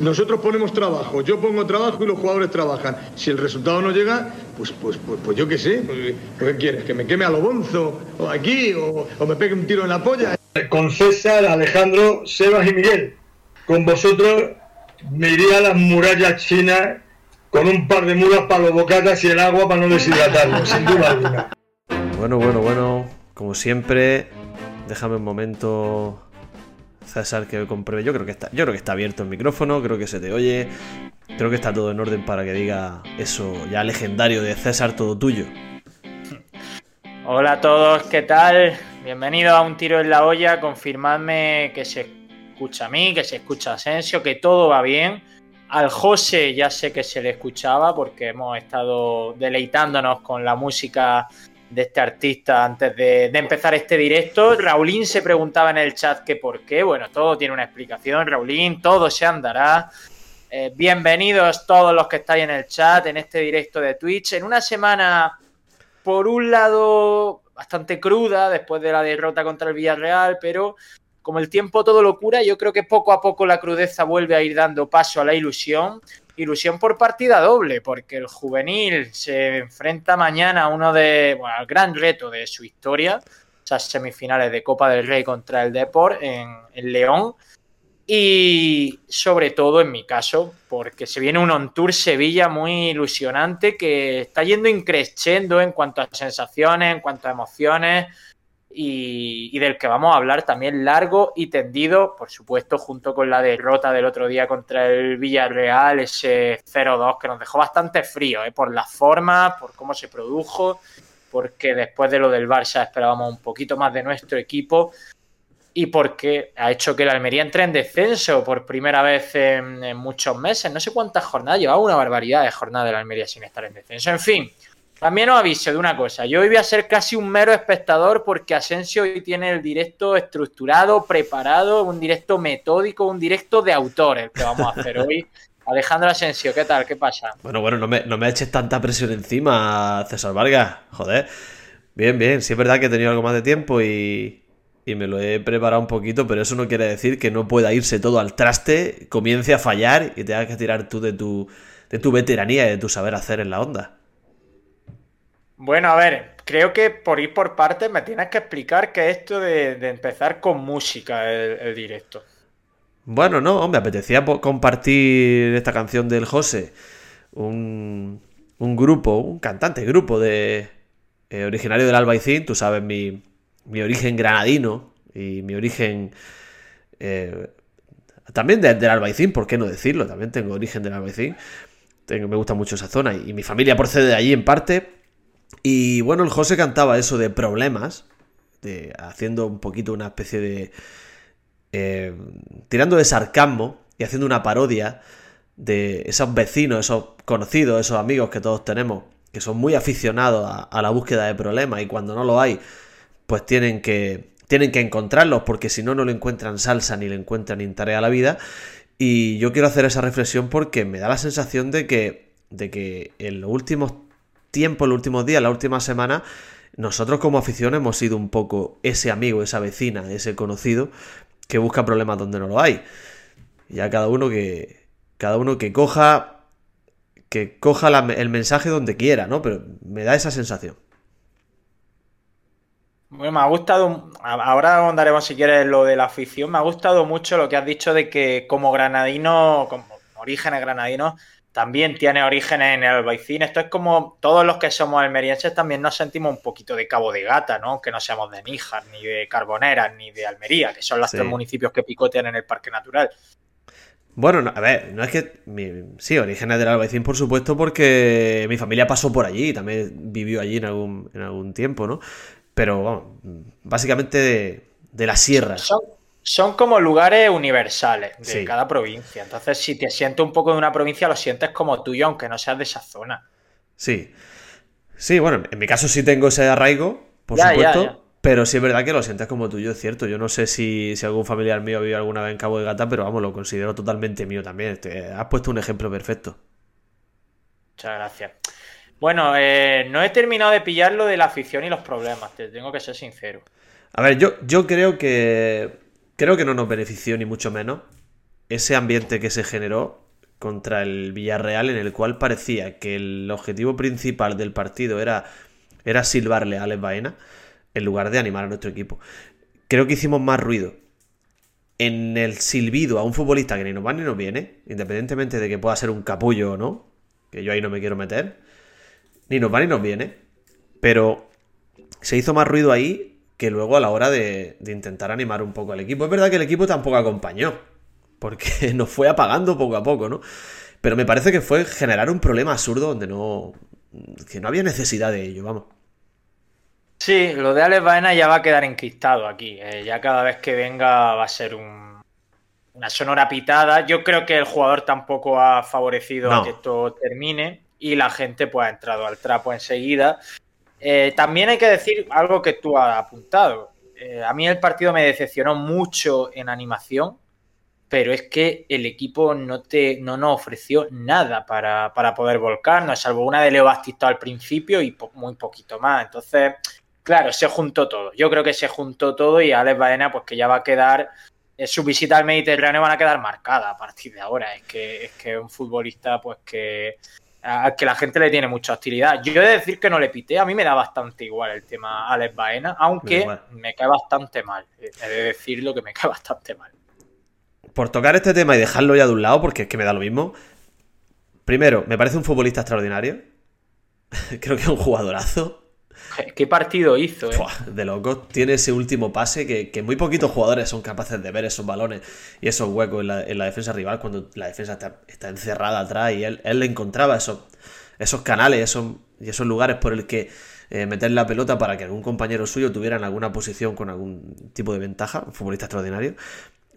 Nosotros ponemos trabajo, yo pongo trabajo y los jugadores trabajan. Si el resultado no llega, pues, pues, pues, pues yo qué sé, pues, ¿qué quieres? ¿Que me queme a lo bonzo? ¿O aquí? O, ¿O me pegue un tiro en la polla? Con César, Alejandro, Sebas y Miguel. Con vosotros me iría a las murallas chinas con un par de mulas para los bocatas y el agua para no deshidratarlo, sin duda alguna. Bueno, bueno, bueno, como siempre, déjame un momento César que compruebe. Yo creo que está, yo creo que está abierto el micrófono, creo que se te oye. Creo que está todo en orden para que diga eso ya legendario de César, todo tuyo. Hola a todos, ¿qué tal? Bienvenido a un tiro en la olla. Confirmadme que se escucha a mí, que se escucha a Asensio, que todo va bien. Al José ya sé que se le escuchaba porque hemos estado deleitándonos con la música de este artista antes de, empezar este directo. Raulín se preguntaba en el chat que por qué. Bueno, todo tiene una explicación, Raulín, todo se andará. Eh, bienvenidos todos los que estáis en el chat, en este directo de Twitch. En una semana, por un lado, bastante cruda después de la derrota contra el Villarreal, pero como el tiempo todo lo cura, yo creo que poco a poco la crudeza vuelve a ir dando paso a la ilusión ilusión por partida doble, porque el juvenil se enfrenta mañana a uno de, bueno, al gran reto de su historia, esas semifinales de Copa del Rey contra el Deport en, León. Y sobre todo en mi caso, porque se viene un on tour Sevilla muy ilusionante que está yendo increciendo en cuanto a sensaciones, en cuanto a emociones y, del que vamos a hablar también largo y tendido, por supuesto, junto con la derrota del otro día contra el Villarreal, ese 0-2 que nos dejó bastante frío, ¿eh? por las formas, por cómo se produjo, porque después de lo del Barça esperábamos un poquito más de nuestro equipo y porque ha hecho que la Almería entre en descenso por primera vez en, en muchos meses. No sé cuántas jornadas, llevaba una barbaridad de jornadas de la Almería sin estar en descenso. En fin, también os aviso de una cosa, yo hoy voy a ser casi un mero espectador porque Asensio hoy tiene el directo estructurado, preparado, un directo metódico, un directo de autor el que vamos a hacer hoy. Alejandro Asensio, ¿qué tal? ¿Qué pasa? Bueno, bueno, no me, no me eches tanta presión encima, César Vargas. Joder. Bien, bien. Sí es verdad que he tenido algo más de tiempo y, y me lo he preparado un poquito, pero eso no quiere decir que no pueda irse todo al traste, comience a fallar y tengas que tirar tú de tu, de tu veteranía y de tu saber hacer en la onda. Bueno, a ver, creo que por ir por partes me tienes que explicar qué es esto de, empezar con música el, directo. Bueno, no, me apetecía compartir esta canción del José. Un, grupo, un cantante, grupo de eh, originario del Albaicín. Tú sabes mi, mi origen granadino y mi origen eh, también de, del Albaicín, ¿por qué no decirlo? También tengo origen del Albaicín. Tengo, me gusta mucho esa zona y mi familia procede de allí en parte. Y bueno, el José cantaba eso de problemas, de, haciendo un poquito una especie de... Eh, tirando de sarcasmo y haciendo una parodia de esos vecinos, esos conocidos, esos amigos que todos tenemos, que son muy aficionados a, la búsqueda de problemas y cuando no lo hay, pues tienen que, tienen que encontrarlos porque si no, no le encuentran salsa ni le encuentran interés a la vida. Y yo quiero hacer esa reflexión porque me da la sensación de que, de que en los últimos tiempo, en los últimos días, la última semana, nosotros como afición hemos sido un poco ese amigo, esa vecina, ese conocido que busca problemas donde no lo hay. Ya cada uno que cada uno que coja que coja el mensaje donde quiera, ¿no? Pero me da esa sensación. Bueno, me ha gustado, ahora andaremos si quieres lo de la afición, me ha gustado mucho lo que has dicho de que como granadino, como orígenes granadinos, también tiene orígenes en el Albaicín. Esto es como todos los que somos almerienses también nos sentimos un poquito de Cabo de Gata, ¿no? Que no seamos de Níjar, ni de Carboneras, ni de Almería, que son los sí. tres municipios que picotean en el Parque Natural. Bueno, no, a ver, no es que. Mi, sí, orígenes del Albaicín, por supuesto, porque mi familia pasó por allí, también vivió allí en algún, en algún tiempo, ¿no? Pero, vamos, básicamente de, de la sierra. Son, son como lugares universales de sí. cada provincia. Entonces, si te sientes un poco de una provincia, lo sientes como tuyo, aunque no seas de esa zona. Sí. Sí, bueno, en mi caso sí tengo ese arraigo, por ya, supuesto. Ya, ya. Pero sí es verdad que lo sientes como tuyo, es cierto. Yo no sé si, si algún familiar mío vive alguna vez en Cabo de Gata, pero vamos, lo considero totalmente mío también. Te has puesto un ejemplo perfecto. Muchas gracias. Bueno, eh, no he terminado de pillar lo de la afición y los problemas, te tengo que ser sincero. A ver, yo, yo creo que creo que no nos benefició ni mucho menos. ese ambiente que se generó contra el Villarreal en el cual parecía que el objetivo principal del partido era, era silbarle a Alex Baena en lugar de animar a nuestro equipo. Creo que hicimos más ruido en el silbido a un futbolista que ni nos va ni nos viene, independientemente de que pueda ser un capullo o no, que yo ahí no me quiero meter, ni nos va ni nos viene, pero se hizo más ruido ahí que luego a la hora de, de intentar animar un poco al equipo. Es verdad que el equipo tampoco acompañó, porque nos fue apagando poco a poco, ¿no? Pero me parece que fue generar un problema absurdo donde no. que no había necesidad de ello, vamos. Sí, lo de Alex Baena ya va a quedar encristado aquí. Eh, ya cada vez que venga va a ser un, una sonora pitada. Yo creo que el jugador tampoco ha favorecido No. a que esto termine y la gente pues ha entrado al trapo enseguida. Eh, también hay que decir algo que tú has apuntado. Eh, a mí el partido me decepcionó mucho en animación, pero es que el equipo no, te, no nos ofreció nada para, para poder volcarnos, salvo una de Leo Bastistao al principio y muy poquito más. Entonces, claro, se juntó todo. Yo creo que se juntó todo y Alex Baena, pues que ya va a quedar, eh, su visita al Mediterráneo van a quedar marcada a partir de ahora. Es que es que un futbolista, pues que que la gente le tiene mucha hostilidad. Yo he de decir que no le pité, a mí me da bastante igual el tema Alex Baena, aunque me cae bastante mal. Eh, He de decirlo que me cae bastante mal. Por tocar este tema y dejarlo ya de un lado, porque es que me da lo mismo. Primero, me parece un futbolista extraordinario. Creo que es un jugadorazo. ¿Qué partido hizo? eh? De locos. Tiene ese último pase que, muy poquitos jugadores son capaces de ver esos balones y esos huecos en la, en la defensa rival cuando la defensa está, encerrada atrás y él, le encontraba esos, canales esos, y esos lugares por el que eh, meter la pelota para que algún compañero suyo tuviera en alguna posición con algún tipo de ventaja. Un futbolista extraordinario.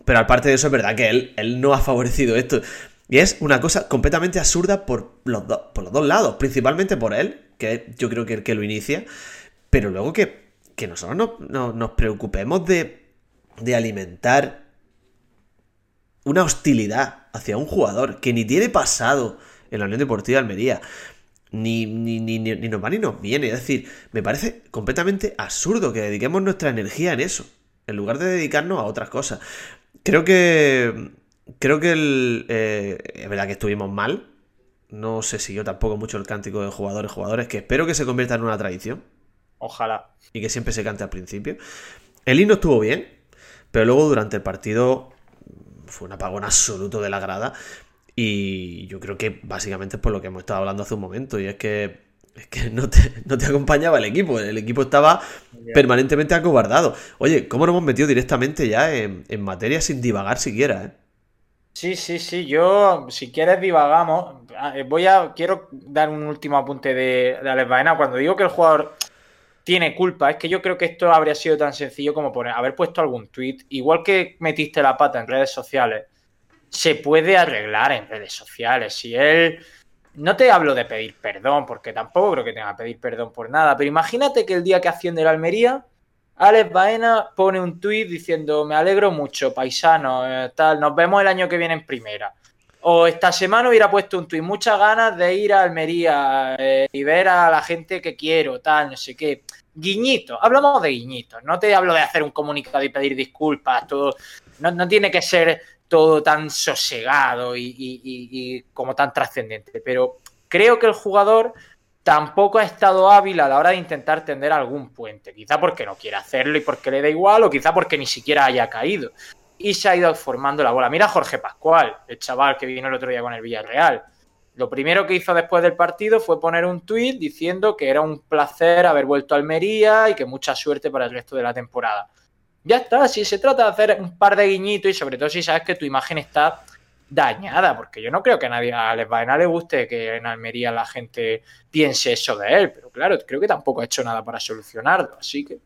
Pero aparte de eso, es verdad que él no ha favorecido esto. Y es una cosa completamente absurda por los, por los dos lados. Principalmente por él, que yo creo que el que lo inicia. Pero luego que, que nosotros no- no- nos preocupemos de, de alimentar una hostilidad hacia un jugador que ni tiene pasado en la Unión Deportiva de Almería. Ni, ni, ni, ni, ni nos va ni nos viene. Es decir, me parece completamente absurdo que dediquemos nuestra energía en eso. En lugar de dedicarnos a otras cosas. Creo que. Creo que el. eh, es verdad que estuvimos mal. No se siguió tampoco mucho el cántico de jugadores, jugadores, que espero que se convierta en una tradición Ojalá. y que siempre se cante al principio. El himno estuvo bien, pero luego durante el partido fue un apagón absoluto de la grada. Y yo creo que básicamente es por lo que hemos estado hablando hace un momento. Y es que, es que no, te, no te acompañaba el equipo. El equipo estaba permanentemente acobardado. Oye, ¿cómo nos hemos metido directamente ya en, en materia sin divagar siquiera? eh? Sí, sí, sí. Yo, si quieres, divagamos. Ah, eh, Voy a. Quiero dar un último apunte de, de Alex Baena. Cuando digo que el jugador tiene culpa, es que yo creo que esto habría sido tan sencillo como poner, haber puesto algún tweet. Igual que metiste la pata en redes sociales, se puede arreglar en redes sociales. Si él. No te hablo de pedir perdón, porque tampoco creo que tenga que pedir perdón por nada, pero imagínate que el día que asciende la Almería, Alex Baena pone un tuit diciendo me alegro mucho, paisano, eh, tal, nos vemos el año que viene en primera. O esta semana hubiera puesto un tuit, muchas ganas de ir a Almería eh, y ver a la gente que quiero, tal, no sé qué. Guiñitos, hablamos de guiñitos, no te hablo de hacer un comunicado y pedir disculpas, todo, no, no tiene que ser todo tan sosegado y, como tan trascendente, pero creo que el jugador tampoco ha estado hábil a la hora de intentar tender algún puente. Quizá porque no quiere hacerlo y porque le da igual, o quizá porque ni siquiera haya caído. Y se ha ido formando la bola. Mira a Jorge Pascual, el chaval que vino el otro día con el Villarreal. Lo primero que hizo después del partido fue poner un tuit diciendo que era un placer haber vuelto a Almería y que mucha suerte para el resto de la temporada. Ya está, si se trata de hacer un par de guiñitos y sobre todo si sabes que tu imagen está dañada, porque yo no creo que a nadie a Alex Baena le guste que en Almería la gente piense eso de él, pero claro, creo que tampoco ha hecho nada para solucionarlo, así que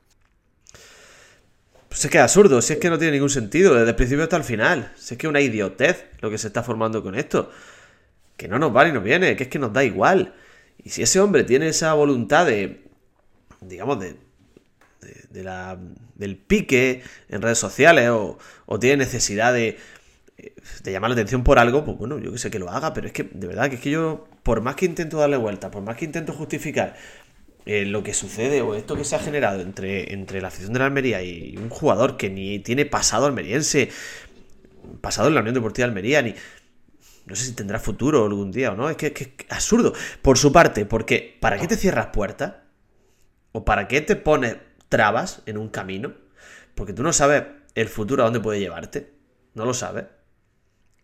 Pues es que es absurdo, si es que no tiene ningún sentido, desde el principio hasta el final. Si es que es una idiotez lo que se está formando con esto. Que no nos va ni nos viene, que es que nos da igual. Y si ese hombre tiene esa voluntad de, digamos, de, de- de la, del pique en redes sociales o, o tiene necesidad de, de llamar la atención por algo, pues bueno, yo que sé que lo haga, pero es que de verdad que es que yo, por más que intento darle vuelta, por más que intento justificar eh, lo que sucede o esto que se ha generado entre, entre la afición de la Almería y un jugador que ni tiene pasado almeriense, pasado en la Unión Deportiva de Almería, ni... No sé si tendrá futuro algún día o no. Es que es absurdo. Por su parte, porque ¿para qué te cierras puertas? ¿O para qué te pones trabas en un camino? Porque tú no sabes el futuro a dónde puede llevarte. No lo sabes.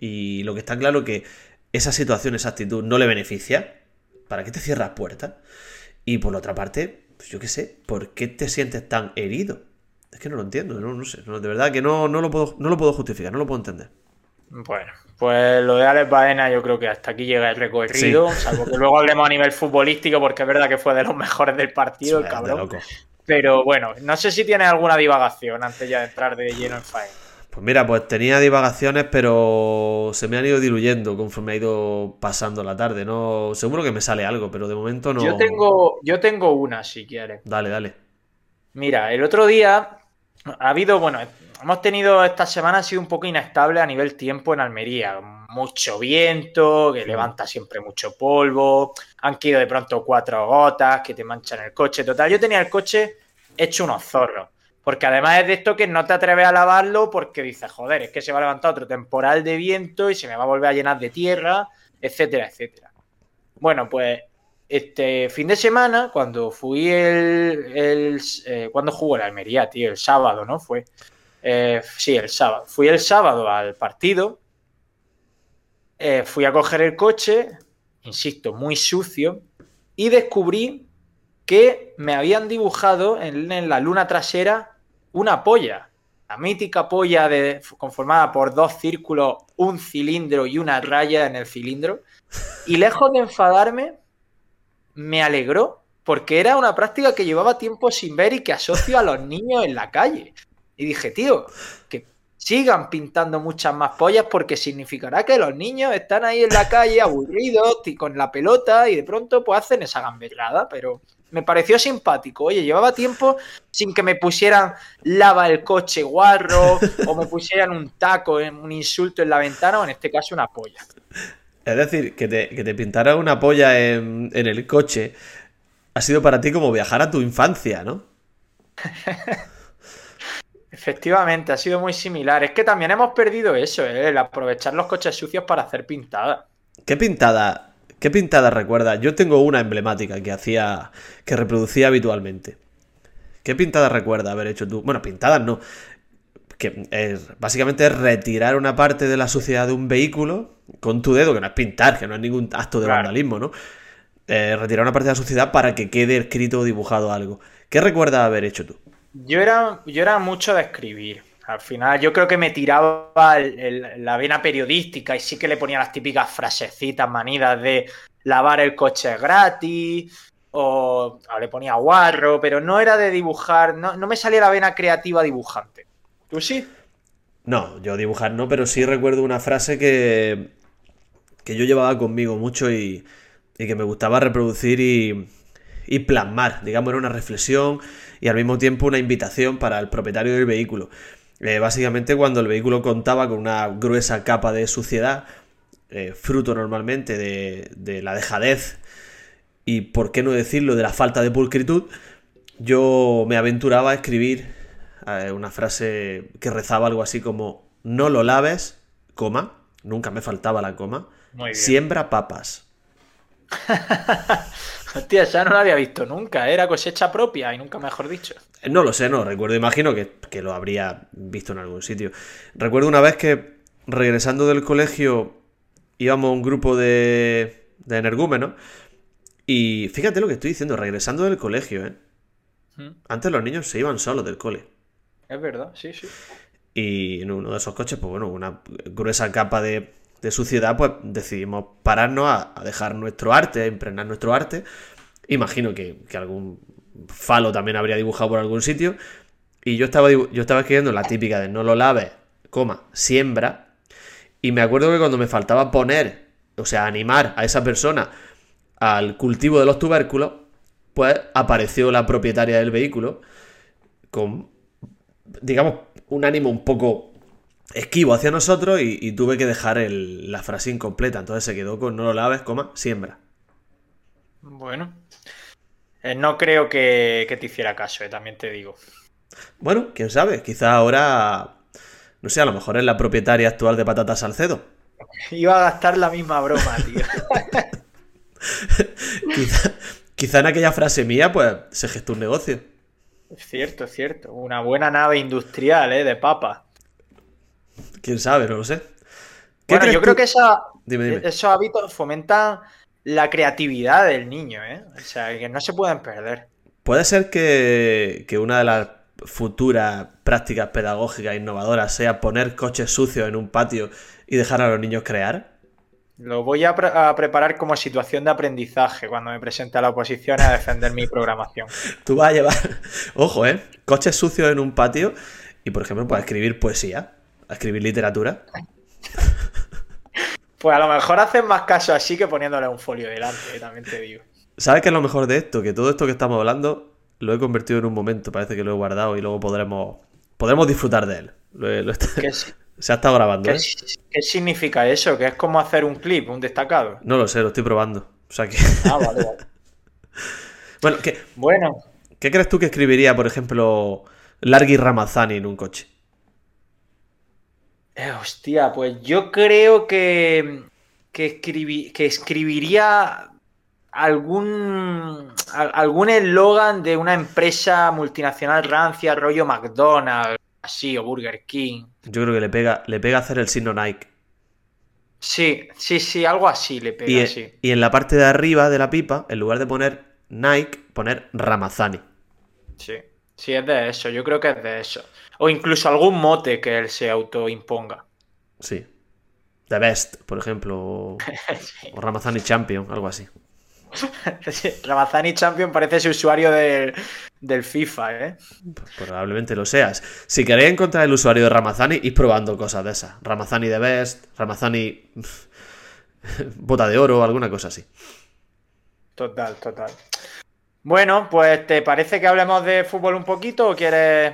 Y lo que está claro que esa situación, esa actitud no le beneficia. ¿Para qué te cierras puertas? Y por la otra parte, pues yo qué sé, ¿por qué te sientes tan herido? Es que no lo entiendo, no, sé. de verdad que no, no, lo puedo, no lo puedo justificar, no lo puedo entender. Bueno, pues lo de Alex Baena yo creo que hasta aquí llega el recorrido, salvo que luego hablemos a nivel futbolístico porque es verdad que fue de los mejores del partido, el cabrón. Pero bueno, no sé si tienes alguna divagación antes ya de entrar de lleno en Fire. Pues mira, pues tenía divagaciones, pero se me han ido diluyendo conforme ha ido pasando la tarde. No, seguro que me sale algo, pero de momento no. Yo tengo, yo tengo una, si quieres. Dale, dale. Mira, el otro día ha habido, bueno, hemos tenido esta semana ha sido un poco inestable a nivel tiempo en Almería. Mucho viento, que levanta siempre mucho polvo. Han caído de pronto cuatro gotas que te manchan el coche. Total, yo tenía el coche hecho unos zorros. Porque además es de esto que no te atreves a lavarlo porque dices, joder, es que se va a levantar otro temporal de viento y se me va a volver a llenar de tierra, etcétera, etcétera. Bueno, pues este fin de semana, cuando fui el. Eh, cuando jugó la Almería, tío? El sábado, ¿no? Fue. Eh, sí, el sábado. Fui el sábado al partido. Eh, fui a coger el coche, insisto, muy sucio, y descubrí que me habían dibujado en, la luna trasera una polla. La mítica polla de, conformada por dos círculos, un cilindro y una raya en el cilindro. Y lejos de enfadarme, me alegró porque era una práctica que llevaba tiempo sin ver y que asocio a los niños en la calle. Y dije, tío, que sigan pintando muchas más pollas porque significará que los niños están ahí en la calle aburridos y con la pelota y de pronto pues hacen esa gamberrada, pero me pareció simpático. Oye, llevaba tiempo sin que me pusieran lava el coche guarro o me pusieran un taco, un insulto en la ventana o en este caso una polla. Es decir, que te, que pintara una polla en, en el coche ha sido para ti como viajar a tu infancia, ¿no? Efectivamente, ha sido muy similar. Es que también hemos perdido eso, ¿eh? el aprovechar los coches sucios para hacer pintada. ¿Qué pintada? ¿Qué pintada recuerda? Yo tengo una emblemática que hacía, que reproducía habitualmente. ¿Qué pintada recuerda haber hecho tú? Bueno, pintadas no. Que es, básicamente es retirar una parte de la suciedad de un vehículo con tu dedo, que no es pintar, que no es ningún acto de vandalismo, ¿no? Eh, retirar una parte de la suciedad para que quede escrito o dibujado algo. ¿Qué recuerda haber hecho tú? Yo era, yo era mucho de escribir. Al final yo creo que me tiraba la vena periodística y sí que le ponía las típicas frasecitas manidas de lavar el coche gratis o, le ponía guarro, pero no era de dibujar, no, me salía la vena creativa dibujante. ¿Tú sí? No, yo dibujar no, pero sí recuerdo una frase que, que yo llevaba conmigo mucho y, que me gustaba reproducir y, y plasmar. Digamos, era una reflexión y al mismo tiempo una invitación para el propietario del vehículo. Eh, básicamente cuando el vehículo contaba con una gruesa capa de suciedad, eh, fruto normalmente de, la dejadez y, por qué no decirlo, de la falta de pulcritud, yo me aventuraba a escribir eh, una frase que rezaba algo así como, no lo laves, coma, nunca me faltaba la coma, siembra papas. Hostia, ya no la había visto nunca. Era cosecha propia y nunca mejor dicho. No lo sé, no recuerdo. Imagino que, lo habría visto en algún sitio. Recuerdo una vez que regresando del colegio íbamos a un grupo de, de energúmenos. Y fíjate lo que estoy diciendo, regresando del colegio, ¿eh? ¿Mm? Antes los niños se iban solos del cole. Es verdad, sí, sí. Y en uno de esos coches, pues bueno, una gruesa capa de, de suciedad, pues decidimos pararnos a, dejar nuestro arte, a impregnar nuestro arte. Imagino que, algún falo también habría dibujado por algún sitio. Y yo estaba, yo estaba escribiendo la típica de no lo laves, coma, siembra. Y me acuerdo que cuando me faltaba poner, o sea, animar a esa persona al cultivo de los tubérculos, pues apareció la propietaria del vehículo con, digamos, un ánimo un poco esquivo hacia nosotros y, tuve que dejar la frase incompleta. Entonces se quedó con no lo laves, coma, siembra. Bueno. Eh, no creo que, te hiciera caso, eh, también te digo. Bueno, quién sabe, quizá ahora No sé, a lo mejor es la propietaria actual de Patatas Salcedo. Iba a gastar la misma broma, tío. quizá, quizá en aquella frase mía, pues, se gestó un negocio. Es cierto, es cierto. Una buena nave industrial, ¿eh? De papa. Quién sabe, no lo sé. ¿Qué Bueno, yo creo que esa- Dime, dime. esos hábitos fomentan la creatividad del niño, ¿eh? O sea, que no se pueden perder. Puede ser que, que una de las futuras prácticas pedagógicas innovadoras sea poner coches sucios en un patio y dejar a los niños crear. Lo voy a, pre- a preparar como situación de aprendizaje cuando me presente a la oposición a defender mi programación. Tú vas a llevar, ojo, ¿eh? Coches sucios en un patio y, por ejemplo, puedes escribir poesía, a escribir literatura. Pues a lo mejor hacen más caso así que poniéndole un folio delante, eh, también te digo. ¿Sabes qué es lo mejor de esto? Que todo esto que estamos hablando lo he convertido en un momento. Parece que lo he guardado y luego podremos, podremos disfrutar de él. Lo he- lo he- ¿Qué, es- se ha estado grabando, qué ¿eh? qué significa eso? Que es como hacer un clip, un destacado. No lo sé, lo estoy probando. O sea que... Ah, vale, vale. Bueno, ¿qué, Bueno, qué crees tú que escribiría, por ejemplo, Largui Ramazzani en un coche? Eh, hostia, pues yo creo que, que, escribi- que escribiría algún, al- algún eslogan de una empresa multinacional rancia, rollo McDonald's, así, o Burger King. Yo creo que le pega, le pega hacer el signo Nike. Sí, sí, sí, algo así le pega, Y, sí. y en la parte de arriba de la pipa, en lugar de poner Nike, poner Ramazzani. Sí, sí, es de eso, yo creo que es de eso. O incluso algún mote que él se autoimponga. Sí. The Best, por ejemplo. O, Sí. o Ramazzani Champion, algo así. Sí, Ramazani Champion parece ese usuario del, del FIFA, ¿eh? Pues probablemente lo seas. Si queréis encontrar el usuario de Ramazzani, id probando cosas de esas. Ramazzani The Best, Ramazzani Bota de Oro, alguna cosa así. Total, total. Bueno, pues ¿te parece que hablemos de fútbol un poquito o quieres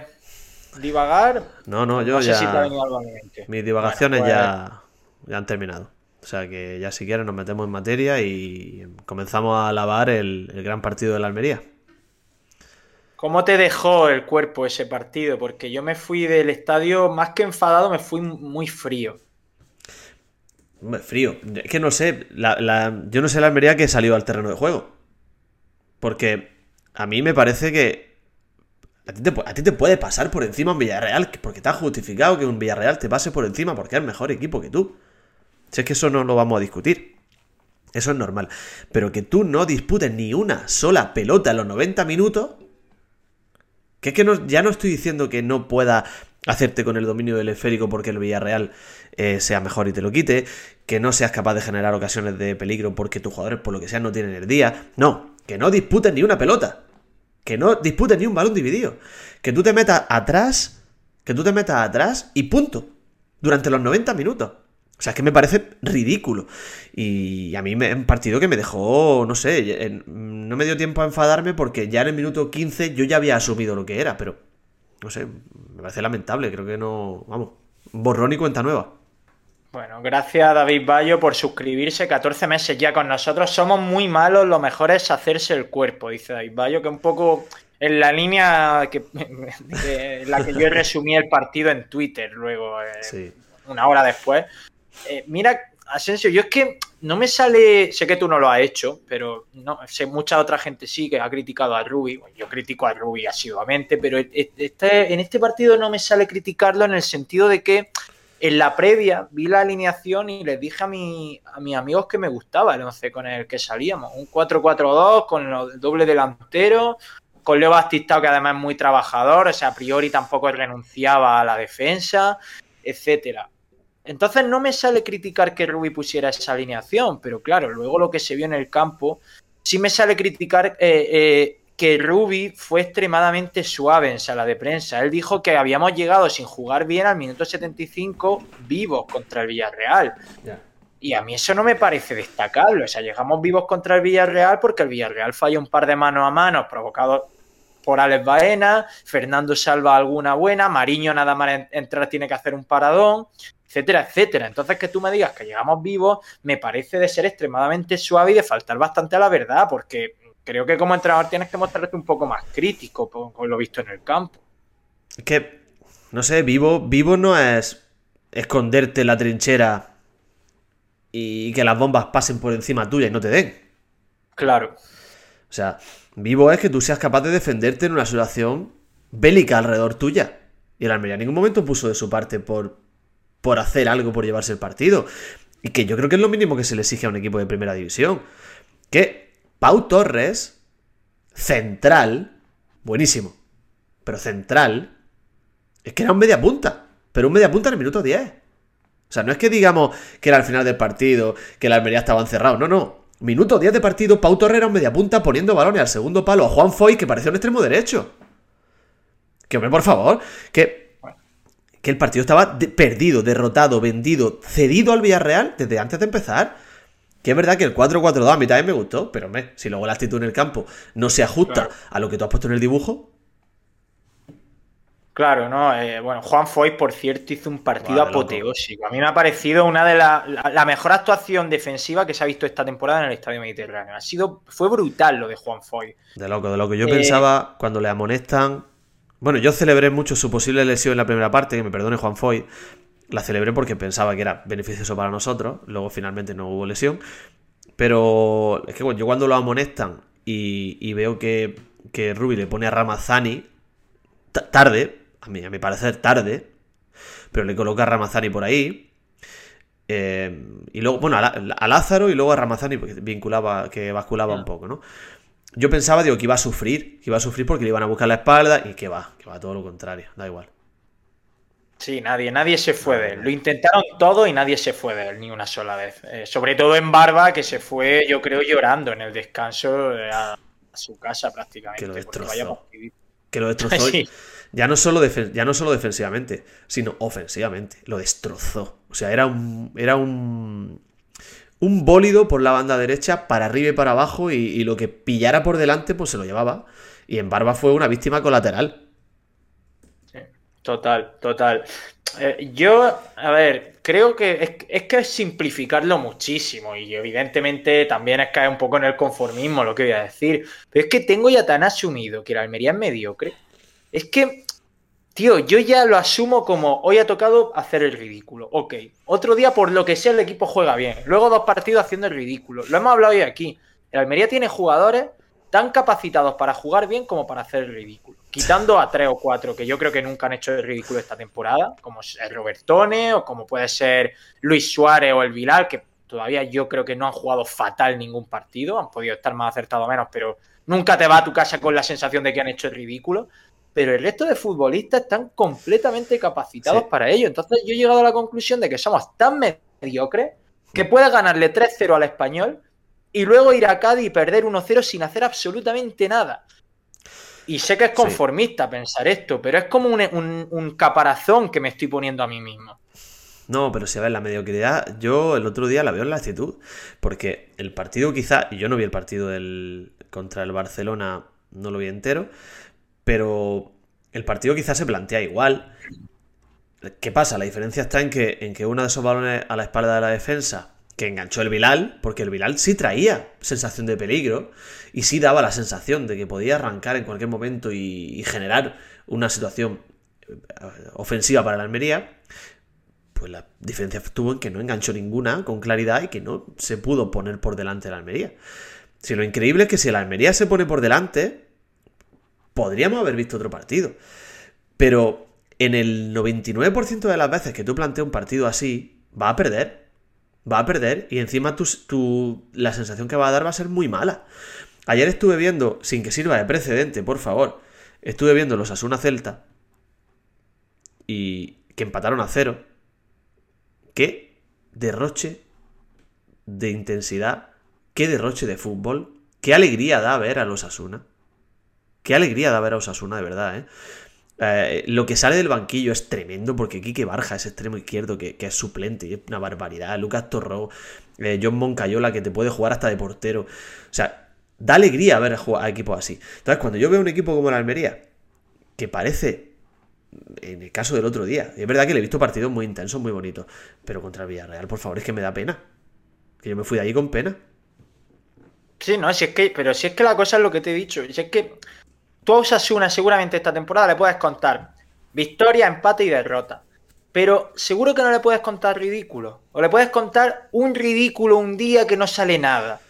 divagar? No, no, yo no sé ya. si te ha venido algo a mi mente. Mis divagaciones Bueno, pues- ya, ya han terminado. O sea que ya si quieres nos metemos en materia y comenzamos a alabar el, el gran partido de la Almería. ¿Cómo te dejó el cuerpo ese partido? Porque yo me fui del estadio más que enfadado, me fui muy frío. Hombre, frío. Es que no sé. la- la- yo no sé la Almería que salió al terreno de juego. Porque a mí me parece que. A ti, te, te puede pasar por encima un Villarreal. que- Porque está justificado que un Villarreal te pase por encima porque es mejor equipo que tú. Si es que eso no lo vamos a discutir. Eso es normal. Pero que tú no disputes ni una sola pelota en los 90 minutos. Que es que no- ya no estoy diciendo que no pueda hacerte con el dominio del esférico porque el Villarreal eh, sea mejor y te lo quite, que no seas capaz de generar ocasiones de peligro porque tus jugadores por lo que sea no tienen el día. No, que no disputes ni una pelota. Que no disputes ni un balón dividido. Que tú te metas atrás, que tú te metas atrás y punto. Durante los 90 minutos. O sea, es que me parece ridículo. Y a mí me, un partido que me dejó, no sé, no me dio tiempo a enfadarme porque ya en el minuto 15 yo ya había asumido lo que era, pero no sé, me parece lamentable, creo que no, vamos, borrón y cuenta nueva. Bueno, gracias David Bayo por suscribirse. 14 meses ya con nosotros. Somos muy malos, lo mejor es hacerse el cuerpo, dice David Bayo, que un poco en la línea que, que- en la que yo resumí el partido en Twitter luego, eh, Sí. una hora después. Eh, mira, Asensio, yo es que no me sale, sé que tú no lo has hecho, pero no sé mucha otra gente sí que ha criticado a Rubi. Bueno, yo critico a Rubi asiduamente, pero este, en este partido no me sale criticarlo en el sentido de que en la previa vi la alineación y les dije a, mi, a mis amigos que me gustaba el 11 con el que salíamos. Un 4-4-2 con el doble delantero, con Leo Bastistao que además es muy trabajador, o sea, a priori tampoco renunciaba a la defensa, etcétera. Entonces no me sale criticar que Rubi pusiera esa alineación, pero claro, luego lo que se vio en el campo, sí me sale criticar eh, eh, que Rubi fue extremadamente suave en sala de prensa. Él dijo que habíamos llegado sin jugar bien al minuto 75 vivos contra el Villarreal. Y a mí eso no me parece destacable. O sea, llegamos vivos contra el Villarreal porque el Villarreal falla un par de manos a manos provocados por Alex Baena, Fernando salva alguna buena, Mariño nada más entrar tiene que hacer un paradón, etcétera, etcétera. Entonces que tú me digas que llegamos vivos me parece de ser extremadamente suave y de faltar bastante a la verdad, porque creo que como entrenador tienes que mostrarte un poco más crítico con, con lo visto en el campo. Es que no sé, vivo, vivo no es esconderte en la trinchera y que las bombas pasen por encima tuya y no te den. Claro. O sea, vivo es que tú seas capaz de defenderte en una situación bélica alrededor tuya. Y el Almería en ningún momento puso de su parte por, por hacer algo, por llevarse el partido. Y que yo creo que es lo mínimo que se le exige a un equipo de primera división. Que Pau Torres, central, buenísimo. Pero central, es que era un media punta. Pero un media punta en el minuto 10. O sea, no es que digamos que era al final del partido, que la Almería estaba encerrado. No, no. Minuto 10 de partido, Pau Torres era un media punta poniendo balones al segundo palo a Juan Foy, que parecía un extremo derecho. Que, hombre, por favor, que, que el partido estaba perdido, derrotado, vendido, cedido al Villarreal desde antes de empezar. Que es verdad que el 4-4-2 a mí también me gustó, pero si luego la actitud en el campo no se ajusta a lo que tú has puesto en el dibujo. Claro, no. Eh, bueno, Juan Foy, por cierto, hizo un partido apoteósico. A mí me ha parecido una de las la, mejor actuación defensiva que se ha visto esta temporada en el Estadio Mediterráneo. Ha sido, fue brutal lo de Juan Foy. De loco, de loco. Yo pensaba cuando le amonestan bueno, yo celebré mucho su posible lesión en la primera parte, que me perdone Juan Foy. La celebré porque pensaba que era beneficioso para nosotros. Luego finalmente no hubo lesión. Pero es que bueno, yo cuando lo amonestan y, veo que, que Rubi le pone a Ramazani tarde, a mí a mi parecer tarde, pero le coloca a Ramazani por ahí. Eh, y luego, bueno, a, Lázaro y luego a Ramazani, porque vinculaba, que basculaba un poco, ¿no? yo pensaba, digo, que iba a sufrir, que iba a sufrir porque le iban a buscar la espalda y que va, que va todo lo contrario, da igual. Sí, nadie, nadie se fue de él. Lo intentaron todo y nadie se fue de él ni una sola vez. Eh, sobre todo en Barba, que se fue, yo creo, llorando en el descanso eh, a, su casa prácticamente. Que lo destrozó. Que lo destrozó. ya, no solo ya no solo defensivamente, sino ofensivamente. Lo destrozó. O sea, era un, era un, un bólido por la banda derecha para arriba y para abajo y, lo que pillara por delante pues se lo llevaba. Y en Barba fue una víctima colateral. Total, total. Eh, yo, a ver, creo que es, que es simplificarlo muchísimo y evidentemente también es caer un poco en el conformismo lo que voy a decir. Pero es que tengo ya tan asumido que la Almería es mediocre. Es que Tío, yo ya lo asumo como hoy ha tocado hacer el ridículo. Ok. Otro día, por lo que sea, el equipo juega bien. Luego dos partidos haciendo el ridículo. Lo hemos hablado hoy aquí. El Almería tiene jugadores tan capacitados para jugar bien como para hacer el ridículo. Quitando a tres o cuatro que yo creo que nunca han hecho el ridículo esta temporada, como es Robertone o como puede ser Luis Suárez o el Vilal, que todavía yo creo que no han jugado fatal ningún partido, han podido estar más acertados o menos, pero nunca te va a tu casa con la sensación de que han hecho el ridículo pero el resto de futbolistas están completamente capacitados para ello. Entonces yo he llegado a la conclusión de que somos tan mediocres que puedes ganarle 3-0 al español y luego ir a Cádiz y perder 1-0 sin hacer absolutamente nada. Y sé que es conformista pensar esto, pero es como un, caparazón que me estoy poniendo a mí mismo. No, pero si a ver, la mediocridad, yo el otro día la veo en la actitud. Porque el partido quizá, y yo no vi el partido del, contra el Barcelona, no lo vi entero, pero el partido quizás se plantea igual. ¿Qué pasa? La diferencia está en que, en que uno de esos balones a la espalda de la defensa que enganchó el Bilal, porque el Bilal sí traía sensación de peligro y sí daba la sensación de que podía arrancar en cualquier momento y, generar una situación eh, ofensiva para la Almería, pues la diferencia estuvo en que no enganchó ninguna con claridad y que no se pudo poner por delante de la Almería. Si lo increíble es que si la Almería se pone por delante, podríamos haber visto otro partido. Pero en el 99% de las veces que tú planteas un partido así, va a perder. Va a perder y encima tu, la sensación que va a dar va a ser muy mala. Ayer estuve viendo, sin que sirva de precedente, por favor, estuve viendo los Asuna Celta y que empataron a cero. Qué derroche de intensidad, qué derroche de fútbol, qué alegría da ver a los Asuna. Qué alegría da ver a Osasuna, de verdad, ¿eh? ¿Eh? lo que sale del banquillo es tremendo porque Quique Barja es extremo izquierdo que, es suplente y es una barbaridad. Lucas Torró, eh, John Moncayola que te puede jugar hasta de portero. O sea, da alegría ver a, equipos así. Entonces, cuando yo veo un equipo como la Almería, que parece, en el caso del otro día, es verdad que le he visto partidos muy intensos, muy bonitos, pero contra el Villarreal, por favor, es que me da pena. Que yo me fui de ahí con pena. Sí, no, si es que, pero si es que la cosa es lo que te he dicho, si es que tú a Osasuna seguramente esta temporada le puedes contar Victoria, empate y derrota. Pero seguro que no le puedes contar ridículo. O le puedes contar un ridículo un día que no sale nada.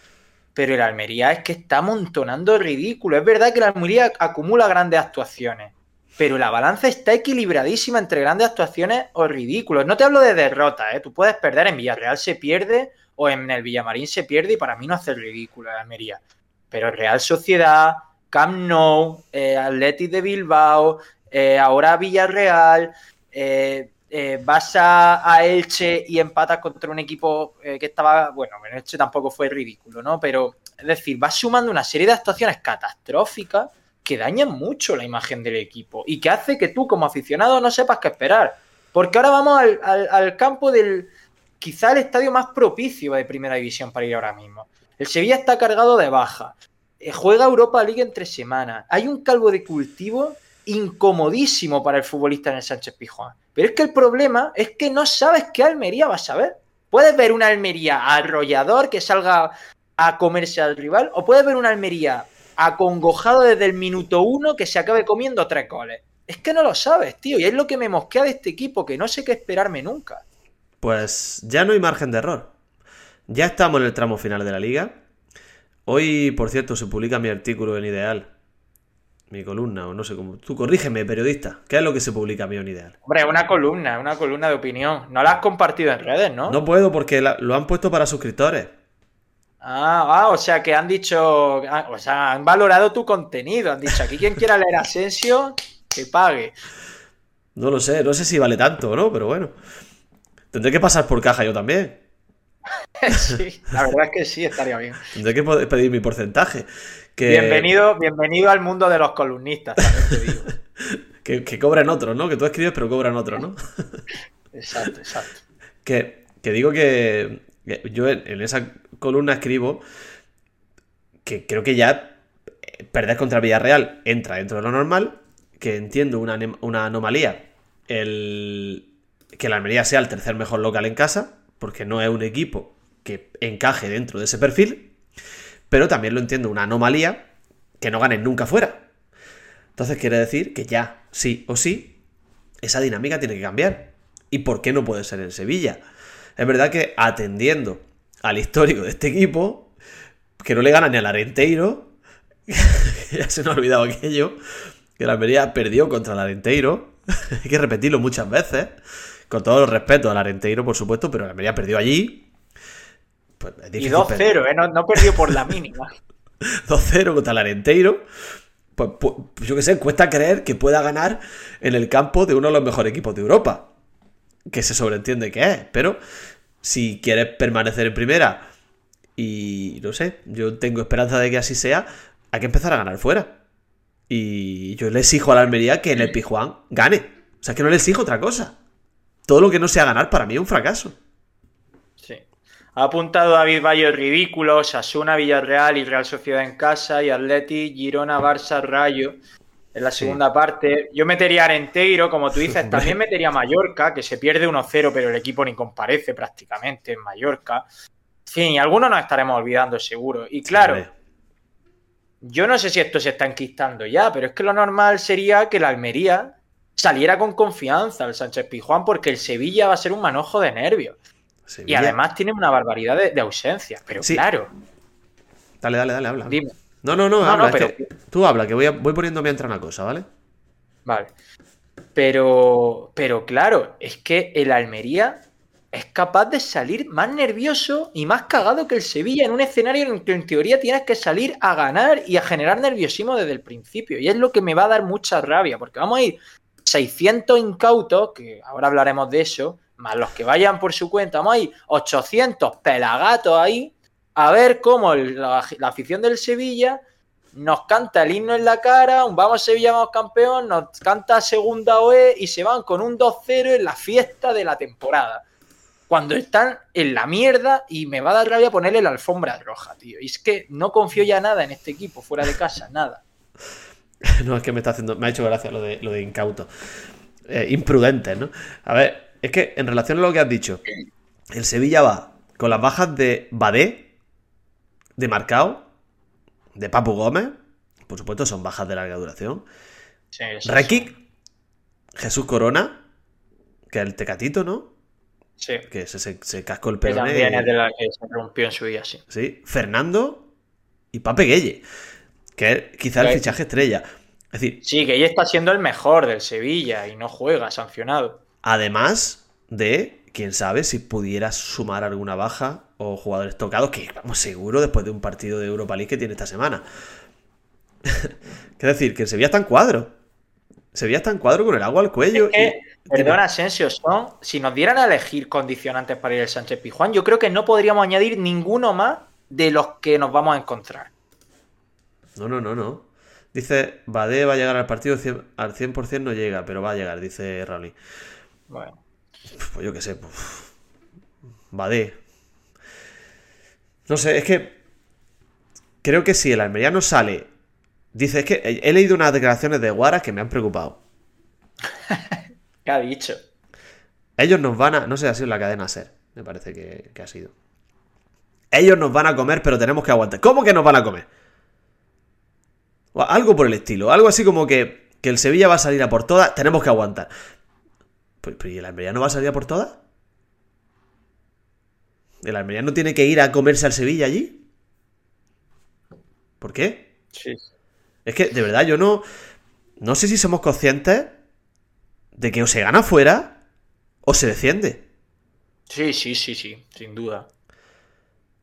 Pero el Almería es que está amontonando ridículo. Es verdad que el Almería acumula grandes actuaciones. Pero la balanza está equilibradísima entre grandes actuaciones o ridículos. No te hablo de derrota, ¿eh? Tú puedes perder en Villarreal se pierde o en el Villamarín se pierde y para mí no hace ridículo el Almería. Pero Real Sociedad, Camp Nou, eh, de Bilbao, eh, ahora Villarreal, eh, eh, vas a, Elche y empatas contra un equipo eh, que estaba, bueno, en Elche tampoco fue ridículo, ¿no? Pero, es decir, vas sumando una serie de actuaciones catastróficas que dañan mucho la imagen del equipo y que hace que tú como aficionado no sepas qué esperar. Porque ahora vamos al, al- al campo del, quizá el estadio más propicio de primera división para ir ahora mismo. El Sevilla está cargado de baja. Eh, Juega Europa League entre semanas. Hay un calvo de cultivo incomodísimo para el futbolista en el Sánchez Pizjuán. Pero es que el problema es que no sabes qué Almería vas a ver. Puedes ver una Almería arrollador que salga a comerse al rival, o puedes ver una Almería acongojado desde el minuto uno que se acabe comiendo tres goles. Es que no lo sabes, tío, y es lo que me mosquea de este equipo, que no sé qué esperarme nunca. Pues ya no hay margen de error. Ya estamos en el tramo final de la liga. Hoy, por cierto, se publica mi artículo en Ideal. Mi columna, o no sé cómo. Tú corrígeme, periodista. ¿Qué es lo que se publica a mí en Ideal? Hombre, una columna, una columna de opinión. No la has compartido en redes, ¿no? No puedo porque la- lo han puesto para suscriptores. Ah, ah, o sea que han dicho, ah, o sea, han valorado tu contenido. Han dicho, aquí quien quiera leer Asensio, que pague. No lo sé, no sé si vale tanto o no, pero bueno. Tendré que pasar por caja yo también. Sí, la verdad es que sí, estaría bien. Tendré que pedir mi porcentaje. Que, Bienvenido, bienvenido al mundo de los columnistas, también te digo. Que, que cobran otros, ¿no? Que tú escribes, pero cobran otros, ¿no? Exacto, exacto. Que, que digo que, que yo en, en esa columna escribo que creo que ya eh, perder contra Villarreal entra dentro de lo normal, que entiendo una, una anomalía el que la Almería sea el tercer mejor local en casa, porque no es un equipo que encaje dentro de ese perfil, pero también lo entiendo una anomalía que no ganen nunca fuera. Entonces quiere decir que ya, sí o sí, esa dinámica tiene que cambiar. ¿Y por qué no puede ser en Sevilla? Es verdad que atendiendo al histórico de este equipo, que no le gana ni al Arenteiro, ya se nos ha olvidado aquello, que la Almería perdió contra el Arenteiro, hay que repetirlo muchas veces, con todo el respeto al Arenteiro, por supuesto, pero la Almería perdió allí. Pues es Y difícil 2-0, ¿eh? No, no perdió por la mínima. 2-0 contra el Arenteiro. Pues, pues, yo qué sé, cuesta creer que pueda ganar en el campo de uno de los mejores equipos de Europa. Que se sobreentiende que es. Pero si quieres permanecer en primera y no sé, yo tengo esperanza de que así sea, hay que empezar a ganar fuera. Y yo le exijo a la Almería que en el Pijuán gane. O sea, que no le exijo otra cosa. Todo lo que no sea ganar para mí es un fracaso. Sí. Ha apuntado David Bayo ridículo, Sasuna, Villarreal y Real Sociedad en casa y Atleti, Girona, Barça, Rayo en la Sí. segunda parte. Yo metería a Arenteiro, como tú dices, también metería a Mallorca, que se pierde 1-0, pero el equipo ni comparece prácticamente en Mallorca. En fin, algunos nos estaremos olvidando seguro. Y claro, yo no sé si esto se está enquistando ya, pero es que lo normal sería que la Almería saliera con confianza al Sánchez Pijuán porque el Sevilla va a ser un manojo de nervios. Y además tiene una barbaridad de, de ausencias. Pero Sí. claro, Dale, dale, dale, habla. dime. No, no, no, No, habla, no, es pero- que tú habla, que voy, a- voy poniendo mientras una cosa, ¿vale? Vale. Pero, pero claro, es que el Almería es capaz de salir más nervioso y más cagado que el Sevilla en un escenario en el que en teoría tienes que salir a ganar y a generar nerviosismo desde el principio. Y es lo que me va a dar mucha rabia, porque vamos a ir 600 incautos, que ahora hablaremos de eso, más los que vayan por su cuenta, vamos a ir 800 pelagatos ahí, a ver cómo la afición del Sevilla nos canta el himno en la cara, un vamos Sevilla, vamos campeón, nos canta segunda OE y se van con un 2-0 en la fiesta de la temporada. Cuando están en la mierda y me va a dar rabia ponerle la alfombra roja, tío. Y es que no confío ya nada en este equipo, fuera de casa, nada. No, es que me está haciendo. Me ha hecho gracia lo de, lo de incauto. Eh, imprudentes, ¿no? A ver, es que en relación a lo que has dicho, el Sevilla va con las bajas de Badé, de Marcao, de Papu Gómez, por supuesto son bajas de larga duración, Sí, Rekic, Jesús Corona, que es el tecatito, ¿no? Sí. Que se, se- se cascó el también es de la que se rompió en su día, sí. Sí, Fernando y Pape Gueye, que es quizá el fichaje estrella. Es decir, Sí, que ella está siendo el mejor del Sevilla y no juega, sancionado. además de, quién sabe, si pudiera sumar alguna baja o jugadores tocados, que vamos seguro después de un partido de Europa League que tiene esta semana. es decir, que el Sevilla está en cuadro. Sevilla está en cuadro con el agua al cuello. Es que, y- perdona, Asensio, son, si nos dieran a elegir condicionantes para ir al Sánchez Pijuán, yo creo que no podríamos añadir ninguno más de los que nos vamos a encontrar. No, no, no, no. Dice, Bade va a llegar al partido cien- al 100% no llega, pero va a llegar, dice Rally. Bueno, Pues yo qué sé, pues. Badé. No sé, es que. Creo que si el Almería no sale. Dice, es que he leído unas declaraciones de Guaras que me han preocupado. ¿qué ha dicho? Ellos nos van a. No sé ha sido la cadena ser. Me parece que, que ha sido. Ellos nos van a comer, pero tenemos que aguantar. ¿Cómo que nos van a comer? O algo por el estilo. Algo así como que, que el Sevilla va a salir a por todas. Tenemos que aguantar. Pues, pero ¿y el Almería no va a salir a por todas? ¿El Almería no tiene que ir a comerse al Sevilla allí? ¿Por qué? Sí. Es que, de verdad, yo no. No sé si somos conscientes de que o se gana fuera o se desciende. Sí, sí, sí, sí, sin duda.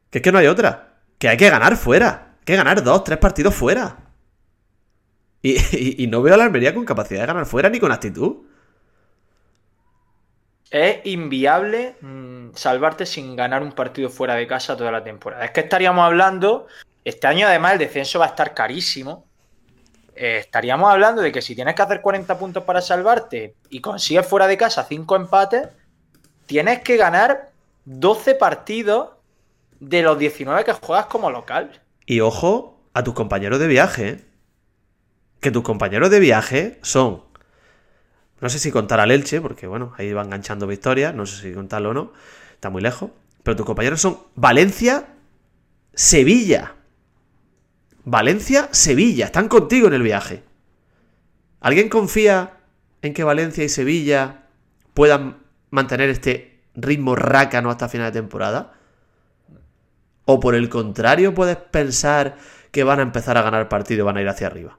Que es que no hay otra. Que hay que ganar fuera. Hay que ganar dos, tres partidos fuera. Y, y- y no veo a la Almería con capacidad de ganar fuera ni con actitud. Es inviable mm, salvarte sin ganar un partido fuera de casa toda la temporada. Es que estaríamos hablando, este año además el descenso va a estar carísimo. Eh, estaríamos hablando de que si tienes que hacer 40 puntos para salvarte y consigues fuera de casa 5 empates, tienes que ganar 12 partidos de los 19 que juegas como local. Y ojo a tus compañeros de viaje. ¿eh? Que tus compañeros de viaje son. No sé si contar al Elche, porque bueno, ahí va enganchando victorias. No sé si contarlo o no. Está muy lejos. Pero tus compañeros son Valencia, Sevilla. Valencia, Sevilla. Están contigo en el viaje. ¿Alguien confía en que Valencia y Sevilla puedan mantener este ritmo rácano hasta final de temporada? ¿O por el contrario puedes pensar que van a empezar a ganar partido y van a ir hacia arriba?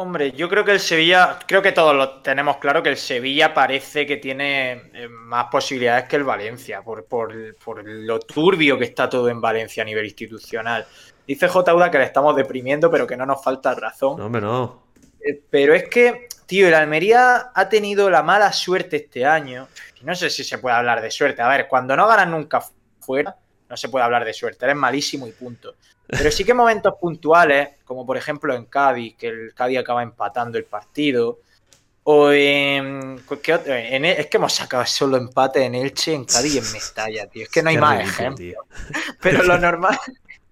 Hombre, yo creo que el Sevilla, creo que todos lo tenemos claro que el Sevilla parece que tiene eh, más posibilidades que el Valencia, por, por- por lo turbio que está todo en Valencia a nivel institucional. Dice J. Uda que le estamos deprimiendo, pero que no nos falta razón. No, hombre, no. Eh, Pero es que, tío, el Almería ha tenido la mala suerte este año. Y no sé si se puede hablar de suerte. A ver, cuando no ganas nunca fuera, no se puede hablar de suerte. Eres malísimo y punto. Pero sí que momentos puntuales, como por ejemplo en Cádiz, que el Cádiz acaba empatando el partido. O en. ¿qué otro? en- es que hemos sacado solo empate en Elche, en Cádiz y en Mestalla, tío. Es que no hay Qué más ejemplos. Pero lo normal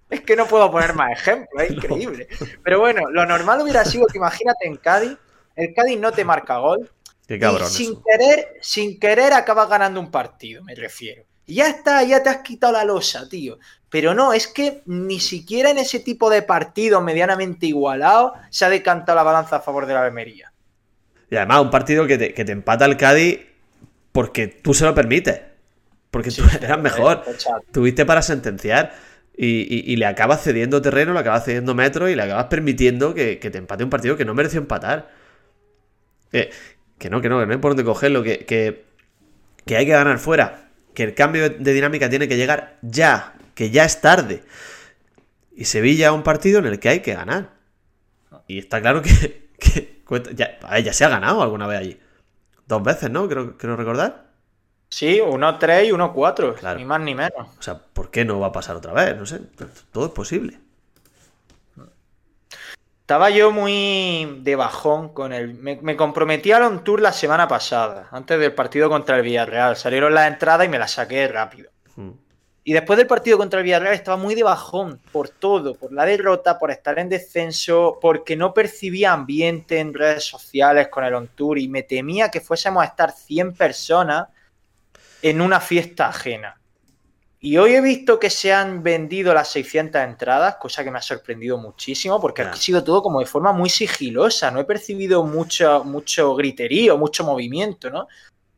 es que no puedo poner más ejemplos, es increíble. Pero bueno, lo normal hubiera sido que imagínate en Cádiz, el Cádiz no te marca gol Qué y cabrón sin eso. querer, sin querer acabas ganando un partido, me refiero. Ya está, ya te has quitado la losa, tío. Pero no, es que ni siquiera en ese tipo de partidos medianamente igualados se ha decantado la balanza a favor de la Almería. Y además, un partido que te, que te empata el Cádiz porque tú se lo permites. Porque tú eras mejor. Eh. Tuviste para sentenciar. Y, y- y le acabas cediendo terreno, le acabas cediendo metros y le acabas permitiendo que, que te empate un partido que no mereció empatar. Que, que no, que no, que no hay por dónde cogerlo, que, que, que hay que ganar fuera. Que el cambio de dinámica tiene que llegar ya, que ya es tarde. Y Sevilla es un partido en el que hay que ganar. Y está claro que, ya se ha ganado alguna vez allí. Dos veces, ¿no? Creo, creo recordar. Sí, 1-3 y 1-4, Claro. ni más ni menos. O sea, ¿por qué no va a pasar otra vez? No sé. Todo es posible. Estaba yo muy de bajón con el. Me, me comprometí al on tour la semana pasada, antes del partido contra el Villarreal. Salieron las entradas y me las saqué rápido. Mm. Y después del partido contra el Villarreal estaba muy de bajón por todo, por la derrota, por estar en descenso, porque no percibía ambiente en redes sociales con el on tour y me temía que fuésemos a estar 100 personas en una fiesta ajena. Y hoy he visto que se han vendido las 600 entradas, cosa que me ha sorprendido muchísimo, porque ha sido todo como de forma muy sigilosa. No he percibido mucho, mucho griterío, mucho movimiento, ¿no?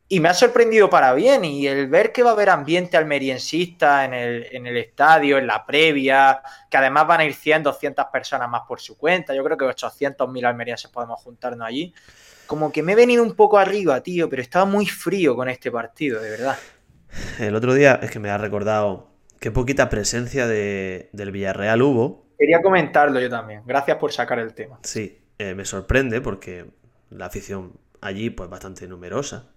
Y me ha sorprendido para bien. Y el ver que va a haber ambiente almeriensista en el, en el estadio, en la previa, que además van a ir 100, 200 personas más por su cuenta. Yo creo que 800.000 almerienses podemos juntarnos allí. Como que me he venido un poco arriba, tío, pero estaba muy frío con este partido, de verdad. El otro día es que me ha recordado qué poquita presencia de, del Villarreal hubo. Quería comentarlo yo también. Gracias por sacar el tema. Sí, eh, me sorprende porque la afición allí pues bastante numerosa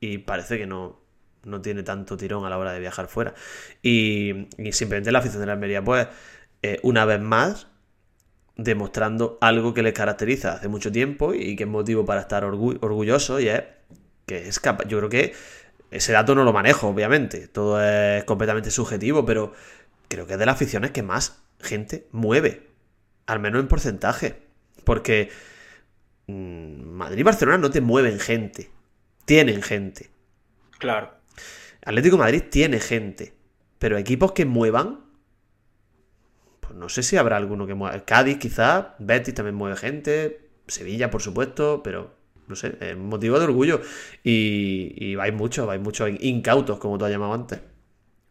y parece que no, no tiene tanto tirón a la hora de viajar fuera. Y, simplemente la afición de la Almería pues eh, una vez más demostrando algo que les caracteriza hace mucho tiempo y que es motivo para estar orgulloso y es que es capaz, yo creo que ese dato no lo manejo, obviamente. Todo es completamente subjetivo, pero creo que es de las aficiones que más gente mueve. Al menos en porcentaje. Porque mm, Madrid y Barcelona no te mueven gente. Tienen gente. Claro. Atlético Madrid tiene gente. Pero equipos que muevan. Pues no sé si habrá alguno que mueva. Cádiz, quizás. Betis también mueve gente. Sevilla, por supuesto. Pero no sé, es motivo de orgullo. Y, y vais muchos, vais muchos incautos, como tú has llamado antes.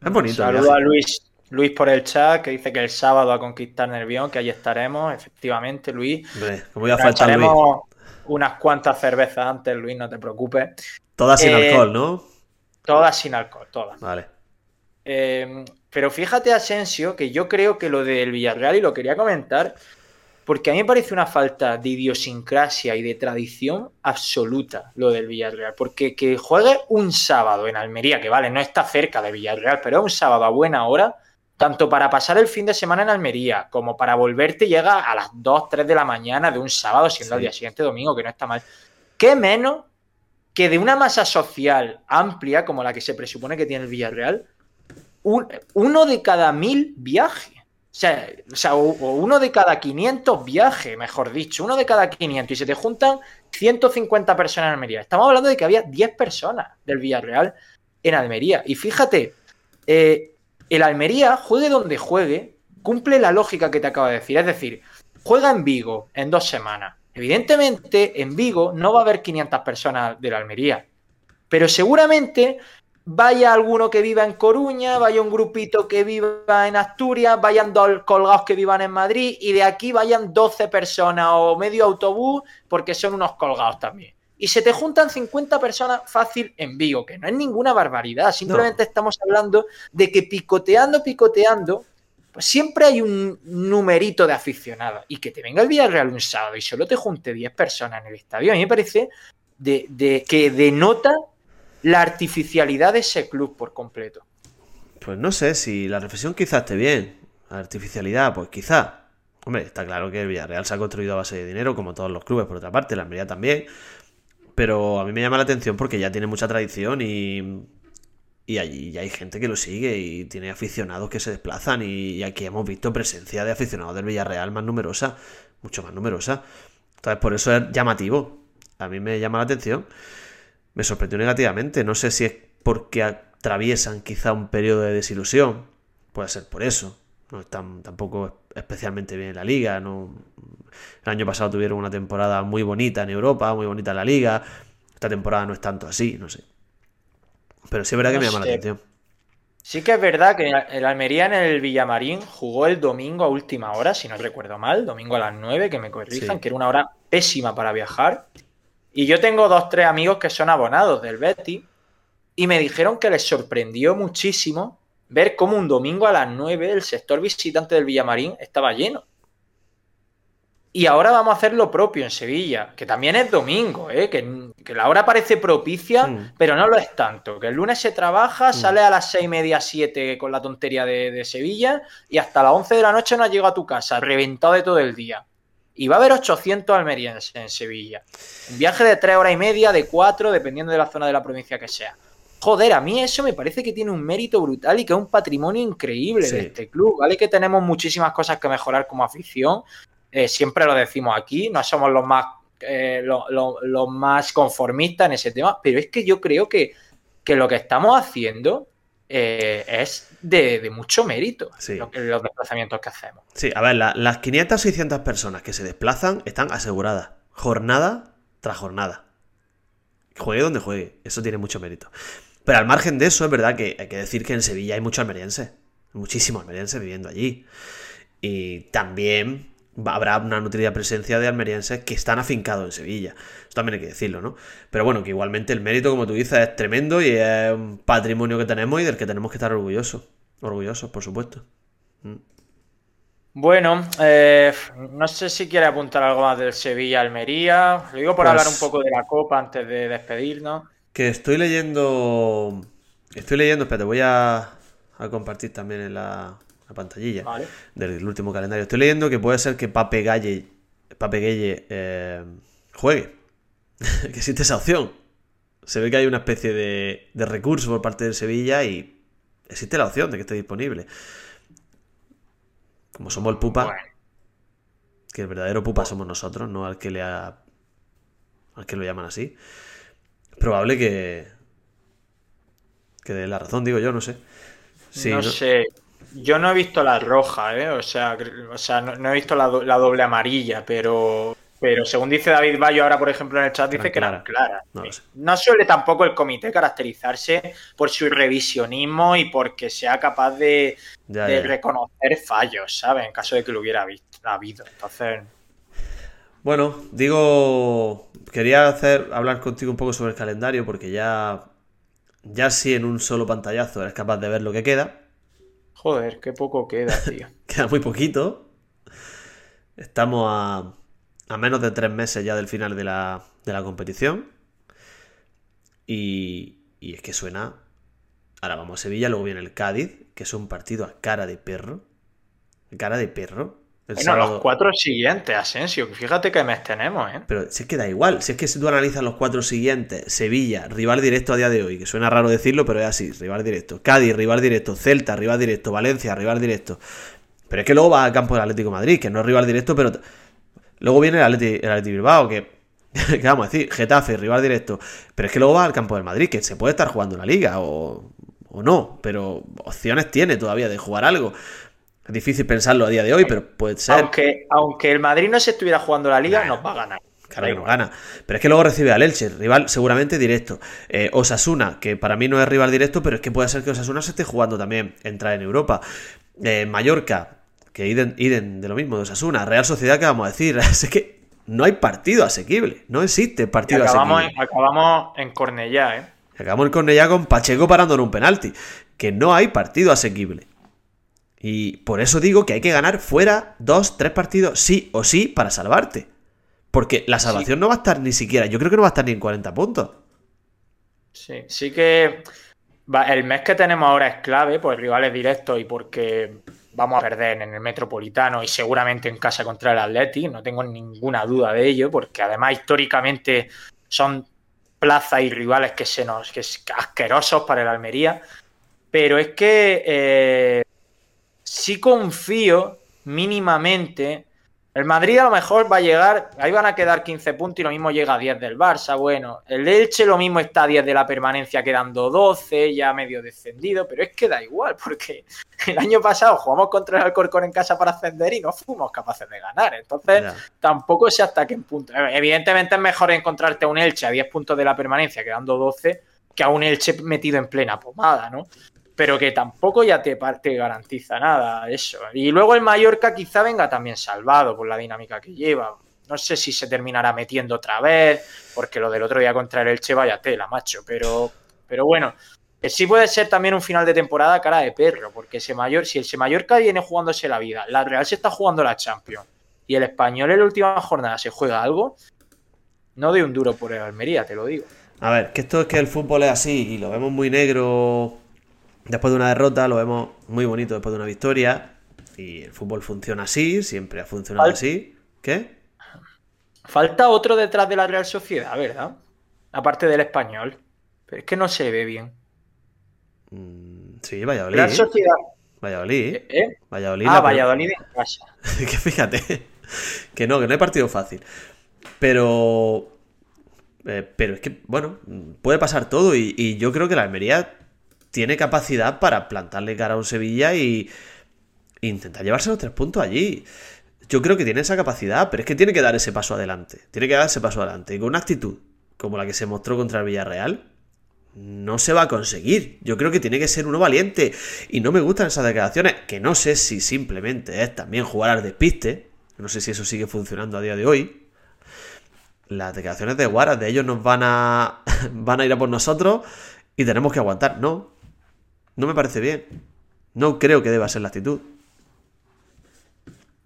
Es bonito. Saludo a Luis, Luis por el chat, que dice que el sábado a conquistar Nervión, que allí estaremos, efectivamente, Luis. Hombre, como voy a faltar Luis. unas cuantas cervezas antes, Luis, no te preocupes. Todas sin eh, alcohol, ¿no? Todas sin alcohol, todas. Vale. Eh, pero fíjate, Asensio, que yo creo que lo del Villarreal, y lo quería comentar, porque a mí me parece una falta de idiosincrasia y de tradición absoluta lo del Villarreal. Porque que juegue un sábado en Almería, que vale, no está cerca de Villarreal, pero es un sábado a buena hora, tanto para pasar el fin de semana en Almería como para volverte llega a las 2, 3 de la mañana de un sábado, siendo el día siguiente domingo, que no está mal. ¿Qué menos que de una masa social amplia como la que se presupone que tiene el Villarreal, uno de cada mil viaje? O sea, uno de cada 500 viajes, mejor dicho, uno de cada 500 y se te juntan 150 personas en Almería. Estamos hablando de que había 10 personas del Villarreal en Almería. Y fíjate, eh, el Almería, juegue donde juegue, cumple la lógica que te acabo de decir. Es decir, juega en Vigo en dos semanas. Evidentemente, en Vigo no va a haber 500 personas del Almería. Pero seguramente vaya alguno que viva en Coruña, vaya un grupito que viva en Asturias, vayan dos colgados que vivan en Madrid y de aquí vayan 12 personas o medio autobús porque son unos colgados también. Y se te juntan 50 personas fácil en Vigo, que no es ninguna barbaridad, simplemente estamos hablando de que picoteando, picoteando, pues siempre hay un numerito de aficionados y que te venga el Villarreal un sábado y solo te junte 10 personas en el estadio, a mí me parece de, de que denota la artificialidad de ese club por completo. Pues no sé, si la reflexión quizás esté bien. La artificialidad, pues quizá. Hombre, está claro que el Villarreal se ha construido a base de dinero, como todos los clubes, por otra parte, la Almería también. Pero a mí me llama la atención porque ya tiene mucha tradición y, y allí ya hay gente que lo sigue y tiene aficionados que se desplazan y, aquí hemos visto presencia de aficionados del Villarreal más numerosa, mucho más numerosa. Entonces por eso es llamativo. A mí me llama la atención me sorprendió negativamente. No sé si es porque atraviesan quizá un periodo de desilusión. Puede ser por eso. No están tampoco especialmente bien en la liga. No... El año pasado tuvieron una temporada muy bonita en Europa, muy bonita en la liga. Esta temporada no es tanto así, no sé. Pero sí es verdad que me llama la atención. Sí que es verdad que el Almería en el Villamarín jugó el domingo a última hora, si no recuerdo mal, domingo a las 9, que me corrijan, que era una hora pésima para viajar. Y yo tengo dos, tres amigos que son abonados del Betty y me dijeron que les sorprendió muchísimo ver cómo un domingo a las 9 el sector visitante del Villamarín estaba lleno. Y ahora vamos a hacer lo propio en Sevilla, que también es domingo, ¿eh? que, la hora parece propicia, mm. pero no lo es tanto. Que el lunes se trabaja, mm. sale a las seis y media, siete con la tontería de, de, Sevilla y hasta las 11 de la noche no has llegado a tu casa, reventado de todo el día y va a haber 800 almerienses en Sevilla. Un viaje de tres horas y media, de cuatro, dependiendo de la zona de la provincia que sea. Joder, a mí eso me parece que tiene un mérito brutal y que es un patrimonio increíble de este club. Vale que tenemos muchísimas cosas que mejorar como afición, eh, siempre lo decimos aquí, no somos los más, eh, los más conformistas en ese tema, pero es que yo creo que, que lo que estamos haciendo eh, es de, mucho mérito Sí. los desplazamientos que hacemos. Sí, a ver, la- las 500 600 personas que se desplazan están aseguradas. Jornada tras jornada. Juegue donde juegue. Eso tiene mucho mérito. Pero al margen de eso, es verdad que hay que decir que en Sevilla hay muchos almerienses. Muchísimos almerienses viviendo allí. Y también habrá una nutrida presencia de almerienses que están afincados en Sevilla. Eso también hay que decirlo, ¿no? Pero bueno, que igualmente el mérito, como tú dices, es tremendo y es un patrimonio que tenemos y del que tenemos que estar orgullosos. Orgullosos, por supuesto. Bueno, eh, no sé si quiere apuntar algo más del Sevilla-Almería. Lo digo por Pues- hablar un poco de la Copa antes de despedirnos. Que estoy leyendo. Estoy leyendo, espérate, voy a, a compartir también en la, la pantallilla Vale. del último calendario. Estoy leyendo que puede ser que Pape Galle, Pape Gueye eh, juegue. que existe esa opción. Se ve que hay una especie de, de recurso por parte del Sevilla y existe la opción de que esté disponible. Como somos el pupa, Bueno, que el verdadero pupa somos nosotros, no al que le ha, al que lo llaman así. Probable que que dé la razón, digo yo, no sé. Sí, no, ¿no? sé. Yo no he visto la roja, ¿eh? O sea, o sea no, no he visto la, do- la doble amarilla, pero, pero según dice David Bayo ahora, por ejemplo, en el chat, dice que eran claras. claras. No suele tampoco el comité caracterizarse por su revisionismo y porque sea capaz de, Ya, de ya. reconocer fallos, ¿sabes? En caso de que lo hubiera visto, habido. Entonces, Bueno, digo, quería hacer hablar contigo un poco sobre el calendario porque ya ya si en un solo pantallazo eres capaz de ver lo que queda, joder, qué poco queda, tío. queda muy poquito. Estamos a, a menos de tres meses ya del final de la, de la competición. Y, y es que suena. Ahora vamos a Sevilla, luego viene el Cádiz, que es un partido a cara de perro. Cara de perro. El Bueno, sábado- los cuatro siguientes, Asensio, fíjate qué mes tenemos, ¿eh? Pero si es que da igual, si es que si tú analizas los cuatro siguientes, Sevilla, rival directo a día de hoy, que suena raro decirlo, pero es así, rival directo. Cádiz, rival directo. Celta, rival directo. Valencia, rival directo. Pero es que luego va al campo del Atlético de Madrid, que no es rival directo, pero... Luego viene el Atleti, el Atleti Bilbao, que... ¿Qué vamos a decir? Getafe, rival directo. Pero es que luego va al campo del Madrid, que se puede estar jugando la liga o, o no, pero opciones tiene todavía de jugar algo. Es difícil pensarlo a día de hoy, pero puede ser. Aunque, aunque el Madrid no se estuviera jugando la liga, nos va a ganar. Claro que no gana. Pero es que luego recibe al Elche, rival seguramente directo. Eh, Osasuna, que para mí no es rival directo, pero es que puede ser que Osasuna se esté jugando también entrar en Europa. Eh, Mallorca, que iden, iden de lo mismo de Osasuna. Real Sociedad, que vamos a decir? Es que no hay partido asequible. No existe partido acabamos, en, asequible. acabamos en Cornellá, ¿eh? Acabamos el Cornellá con Pacheco parando en un penalti. Que no hay partido asequible. Y por eso digo que hay que ganar fuera dos, tres partidos, sí o sí, para salvarte. Porque la salvación no va a estar ni siquiera, yo creo que no va a estar ni en 40 puntos. Sí, sí que el mes que tenemos ahora es clave por rivales directos y porque vamos a perder en el Metropolitano y seguramente en casa contra el Atleti, no tengo ninguna duda de ello, porque además históricamente son plazas y rivales que se nos que es asquerosos para el Almería, pero es que eh, sí confío mínimamente. El Madrid a lo mejor va a llegar, ahí van a quedar 15 puntos y lo mismo llega a 10 del Barça. Bueno, el Elche lo mismo está a 10 de la permanencia, quedando 12, ya medio descendido, pero es que da igual, porque el año pasado jugamos contra el Alcorcón en casa para ascender y no fuimos capaces de ganar. Entonces, tampoco sé hasta qué punto. Evidentemente es mejor encontrarte a un Elche a 10 puntos de la permanencia, quedando 12, que a un Elche metido en plena pomada, ¿no? Pero que tampoco ya te, te garantiza nada eso. Y luego el Mallorca quizá venga también salvado por la dinámica que lleva. No sé si se terminará metiendo otra vez, porque lo del otro día contra el Elche vaya tela, macho. Pero, pero bueno, que sí puede ser también un final de temporada cara de perro, porque ese mayor, si ese Mallorca viene jugándose la vida, la Real se está jugando la Champions y el español en la última jornada se juega algo, no de un duro por el Almería, te lo digo. A ver, que esto es que el fútbol es así y lo vemos muy negro después de una derrota, lo vemos muy bonito después de una victoria y el fútbol funciona así, siempre ha funcionado así. ¿Qué? Falta otro detrás de la Real Sociedad, ¿verdad? Aparte del español. Pero es que no se ve bien. Mm, sí, Valladolid. Real Sociedad. Valladolid. ¿eh? ¿eh? Valladolid. Ah, la- Valladolid en casa. que fíjate, que no, que no hay partido fácil. Pero. eh, pero es que, bueno, puede pasar todo y, y yo creo que la Almería tiene capacidad para plantarle cara a un Sevilla y intentar llevarse los tres puntos allí. Yo creo que tiene esa capacidad, pero es que tiene que dar ese paso adelante. Tiene que dar ese paso adelante. Y con una actitud como la que se mostró contra el Villarreal, no se va a conseguir. Yo creo que tiene que ser uno valiente. Y no me gustan esas declaraciones, que no sé si simplemente es también jugar al despiste. No sé si eso sigue funcionando a día de hoy. Las declaraciones de Guaras de ellos nos van a, van a ir a por nosotros y tenemos que aguantar. No, no me parece bien. No creo que deba ser la actitud.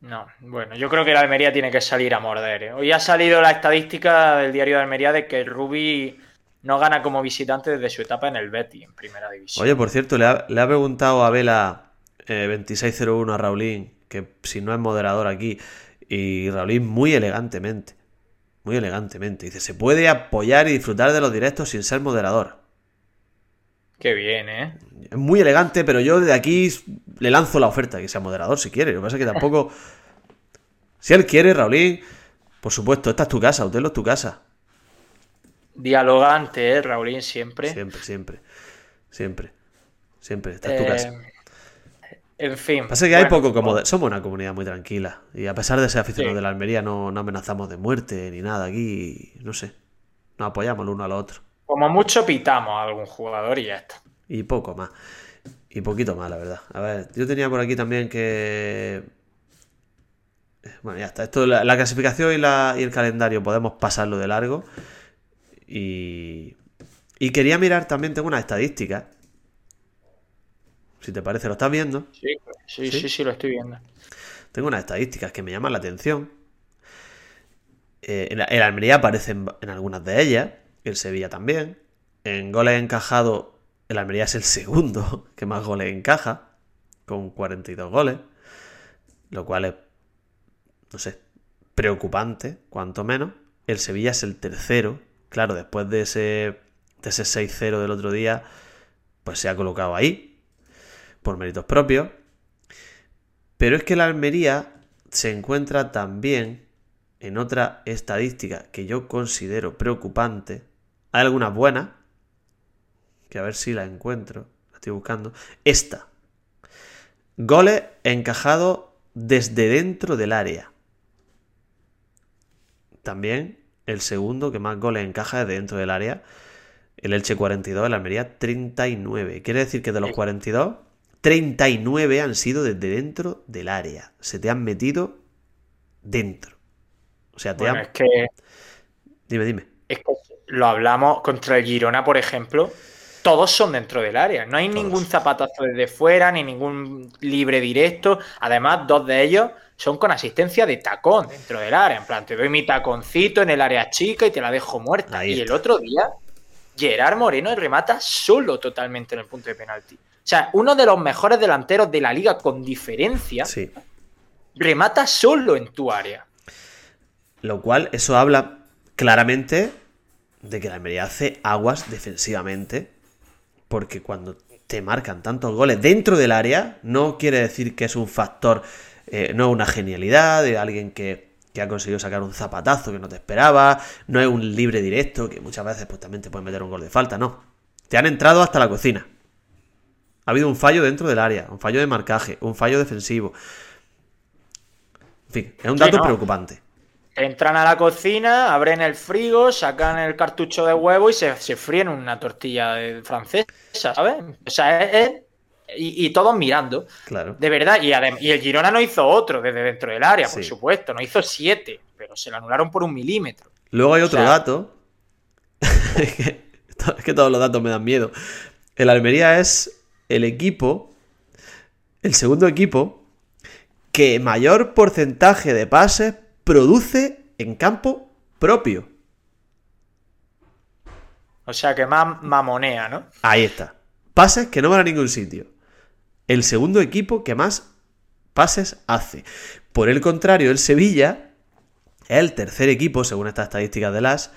No, bueno, yo creo que la Almería tiene que salir a morder. ¿eh? Hoy ha salido la estadística del diario de Almería de que el Rubi no gana como visitante desde su etapa en el Betty, en primera división. Oye, por cierto, le ha, preguntado a Vela 2601 eh, a Raulín que si no es moderador aquí, y Raulín muy elegantemente, muy elegantemente, dice, se puede apoyar y disfrutar de los directos sin ser moderador. Qué bien, ¿eh? Es muy elegante, pero yo de aquí le lanzo la oferta, que sea moderador si quiere. Lo que pasa es que tampoco... si él quiere, Raulín, por supuesto, esta es tu casa, Utelo es tu casa. Dialogante, ¿eh, Raulín? Siempre. Siempre, siempre. Siempre. Siempre. Esta es tu casa. Eh, en fin. Pasa que hay poco como Somos una comunidad muy tranquila. Y a pesar de ser aficionados de la Almería, no, amenazamos de muerte ni nada. Aquí, no sé. Nos apoyamos el uno al otro. Como mucho pitamos a algún jugador y ya está. Y poco más. Y poquito más, la verdad. A ver, yo tenía por aquí también que. Bueno, ya está. Esto, la, la clasificación y, la, y el calendario podemos pasarlo de largo. Y, y quería mirar también, tengo una estadística. Si te parece, ¿lo estás viendo? Sí, sí, sí, sí, lo estoy viendo. Tengo unas estadísticas que me llaman la atención. Eh, en, el Almería aparecen en algunas de ellas, el Sevilla también. En goles encajados, el Almería es el segundo que más goles encaja, con 42 goles. Lo cual es, no sé, preocupante, cuanto menos. El Sevilla es el tercero Claro, después de ese, de ese 6-0 del otro día, pues se ha colocado ahí, por méritos propios. Pero es que la Almería se encuentra también en otra estadística que yo considero preocupante. Hay algunas buenas, que a ver si la encuentro, la estoy buscando. Esta. Goles encajados desde dentro del área. También el segundo que más goles encaja es dentro del área. El Elche 42, el Almería 39. Quiere decir que de los 42, 39 han sido desde dentro del área. Se te han metido dentro. O sea, te han... Es que... Dime, dime. Es que lo hablamos contra el Girona, por ejemplo. Todos son dentro del área. No hay ningún zapatazo desde fuera, ni ningún libre directo. Además, dos de ellos son con asistencia de tacón dentro del área. En plan, te doy mi taconcito en el área chica y te la dejo muerta. y el otro día, Gerard Moreno remata solo totalmente en el punto de penalti. O sea, uno de los mejores delanteros de la liga con diferencia remata solo en tu área. Lo cual, eso habla claramente de que la Almería hace aguas defensivamente. Porque cuando te marcan tantos goles dentro del área, no quiere decir que es un factor eh, no una genialidad de alguien que, ha conseguido sacar un zapatazo que no te esperaba, no es un libre directo, que muchas veces pues, también te pueden meter un gol de falta, no. Te han entrado hasta la cocina. Ha habido un fallo dentro del área, un fallo de marcaje, un fallo defensivo. En fin, es un dato preocupante. Entran a la cocina, abren el frigo, sacan el cartucho de huevo y se, se fríen una tortilla francesa, ¿sabes? O sea, es, y, todos mirando. Claro. De verdad. Y, y, el Girona no hizo otro desde dentro del área, por supuesto. No hizo siete, pero se lo anularon por un milímetro. Luego hay otro dato. es, que, todos los datos me dan miedo. El Almería es el equipo, el segundo equipo, que mayor porcentaje de pases produce en campo propio. O sea que más mamonea, ¿no? Ahí está. Pases que no van a ningún sitio el segundo equipo que más pases hace. Por el contrario, el Sevilla es el tercer equipo, según estas estadísticas de las,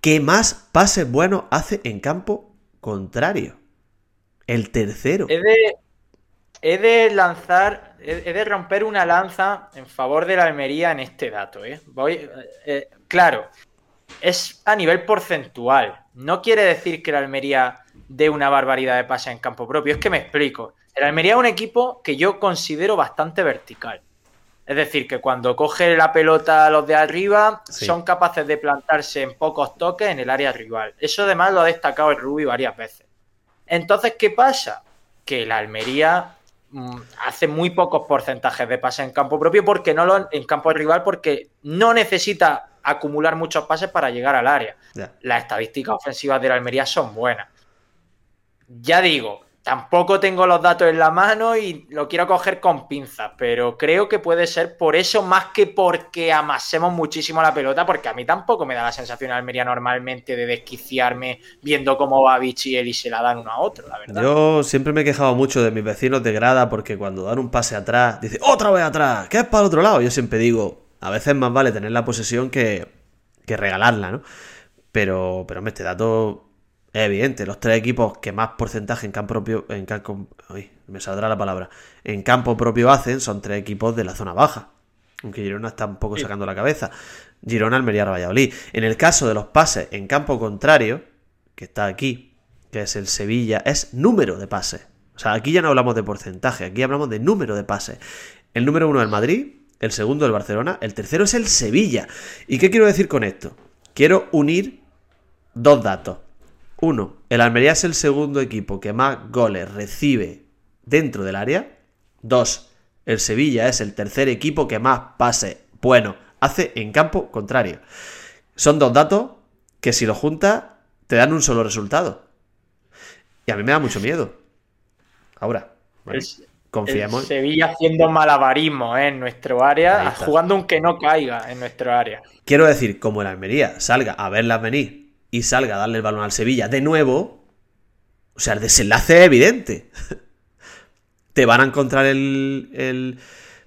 que más pases buenos hace en campo contrario. El tercero. He de, lanzar, he de romper una lanza en favor de la Almería en este dato. ¿eh? Voy, eh, claro, es a nivel porcentual. No quiere decir que la Almería de una barbaridad de pases en campo propio. Es que me explico. El Almería es un equipo que yo considero bastante vertical. Es decir, que cuando coge la pelota a los de arriba, Sí. son capaces de plantarse en pocos toques en el área rival. Eso además lo ha destacado el Rubi varias veces. Entonces, ¿qué pasa? Que la Almería hace muy pocos porcentajes de pases en campo propio porque no lo en campo rival porque no necesita acumular muchos pases para llegar al área. Las estadísticas ofensivas de la Almería son buenas. Ya digo, tampoco tengo los datos en la mano y lo quiero coger con pinzas, pero creo que puede ser por eso más que porque amasemos muchísimo la pelota, porque a mí tampoco me da la sensación en Almería normalmente de desquiciarme viendo cómo Babich y Eli se la dan uno a otro, la verdad. Yo siempre me he quejado mucho de mis vecinos de grada porque cuando dan un pase atrás, dice otra vez atrás, ¿qué es para el otro lado? Yo siempre digo, a veces más vale tener la posesión que, que regalarla, ¿no? Pero, pero este dato es evidente. Los tres equipos que más porcentaje en campo propio, en campo, uy, me saldrá la palabra, en campo propio hacen son tres equipos de la zona baja. Aunque Girona está un poco Sí. sacando la cabeza. Girona, Almería, Valladolid. En el caso de los pases en campo contrario, que está aquí, que es el Sevilla, es número de pases. O sea, aquí ya no hablamos de porcentaje, aquí hablamos de número de pases. El número uno es el Madrid, el segundo el Barcelona, el tercero es el Sevilla. ¿Y qué quiero decir con esto? Quiero unir dos datos. Uno, el Almería es el segundo equipo que más goles recibe dentro del área. Dos, el Sevilla es el tercer equipo que más pases, bueno, hace en campo contrario. Son dos datos que si los juntas te dan un solo resultado. Y a mí me da mucho miedo. Ahora, bueno. El Sevilla haciendo malabarismo ¿eh? en nuestro área, jugando un que no caiga en nuestro área. Quiero decir, como el Almería salga a verla venir y salga a darle el balón al Sevilla de nuevo, o sea, el desenlace es evidente. te van a encontrar el,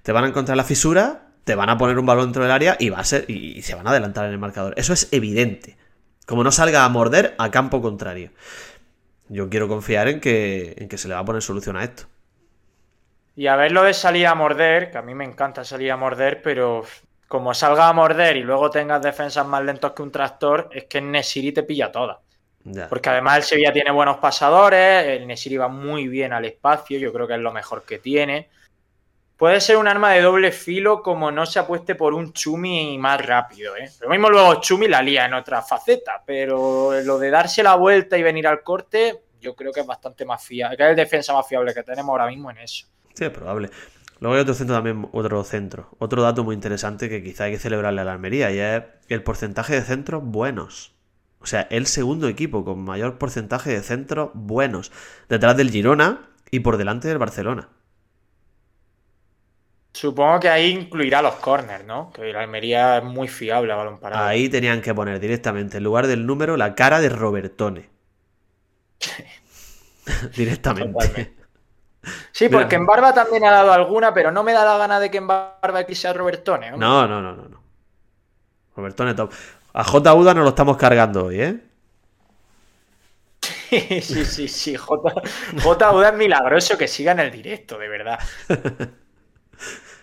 Te van a encontrar la fisura, te van a poner un balón dentro del área y va a ser. Y, y se van a adelantar en el marcador. Eso es evidente. Como no salga a morder a campo contrario. Yo quiero confiar en que, en que se le va a poner solución a esto. Y a ver lo de salir a morder, que a mí me encanta salir a morder, pero como salga a morder y luego tengas defensas más lentos que un tractor, es que el Nesiri te pilla toda. Ya. Porque además el Sevilla tiene buenos pasadores, el Nesiri va muy bien al espacio, yo creo que es lo mejor que tiene. Puede ser un arma de doble filo como no se apueste por un Chumi más rápido, ¿eh? Lo mismo luego Chumi la lía en otra faceta, pero lo de darse la vuelta y venir al corte, yo creo que es bastante más fiable, que es el defensa más fiable que tenemos ahora mismo en eso. Sí, es probable. Luego hay otro centro también, otro centro. Otro dato muy interesante que quizá hay que celebrarle a la Almería y es el porcentaje de centros buenos. O sea, el segundo equipo con mayor porcentaje de centros buenos. Detrás del Girona y por delante del Barcelona. Supongo que ahí incluirá los corners, ¿no? Que la Almería es muy fiable a balón parado. Ahí tenían que poner directamente, en lugar del número, la cara de Robertone. directamente. Totalmente. Sí, porque en Barba también ha dado alguna, pero no me da la gana de que en Barba aquí sea Robertone. hombre. No, no, no, no, no. Robertone top. A J. Uda nos lo estamos cargando hoy, ¿eh? Sí, sí, sí. J. J. Uda es milagroso que siga en el directo, de verdad.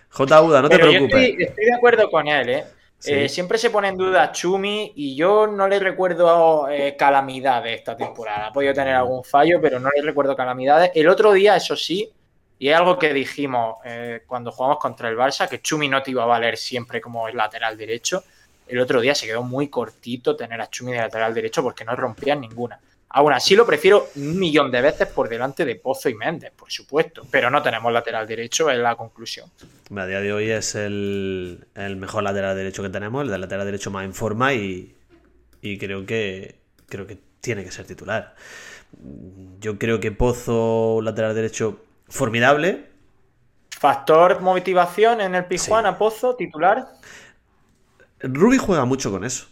J. Uda, no te yo preocupes. estoy, estoy de acuerdo con él, ¿eh? Sí. Eh, siempre se pone en duda Chumi y yo no le recuerdo eh, calamidades esta temporada. Ha podido tener algún fallo, pero no le recuerdo calamidades. El otro día, eso sí, y es algo que dijimos eh, cuando jugamos contra el Barça, que Chumi no te iba a valer siempre como el lateral derecho. El otro día se quedó muy cortito tener a Chumi de lateral derecho porque no rompían ninguna. Aún así lo prefiero un millón de veces por delante de Pozo y Méndez, por supuesto. Pero no tenemos lateral derecho, es la conclusión. A día de hoy es el, el mejor lateral derecho que tenemos, el del lateral derecho más en forma y, y creo que creo que tiene que ser titular. Yo creo que Pozo, lateral derecho, formidable. Factor motivación en el Pijuana, Pozo, titular. Rubi juega mucho con eso.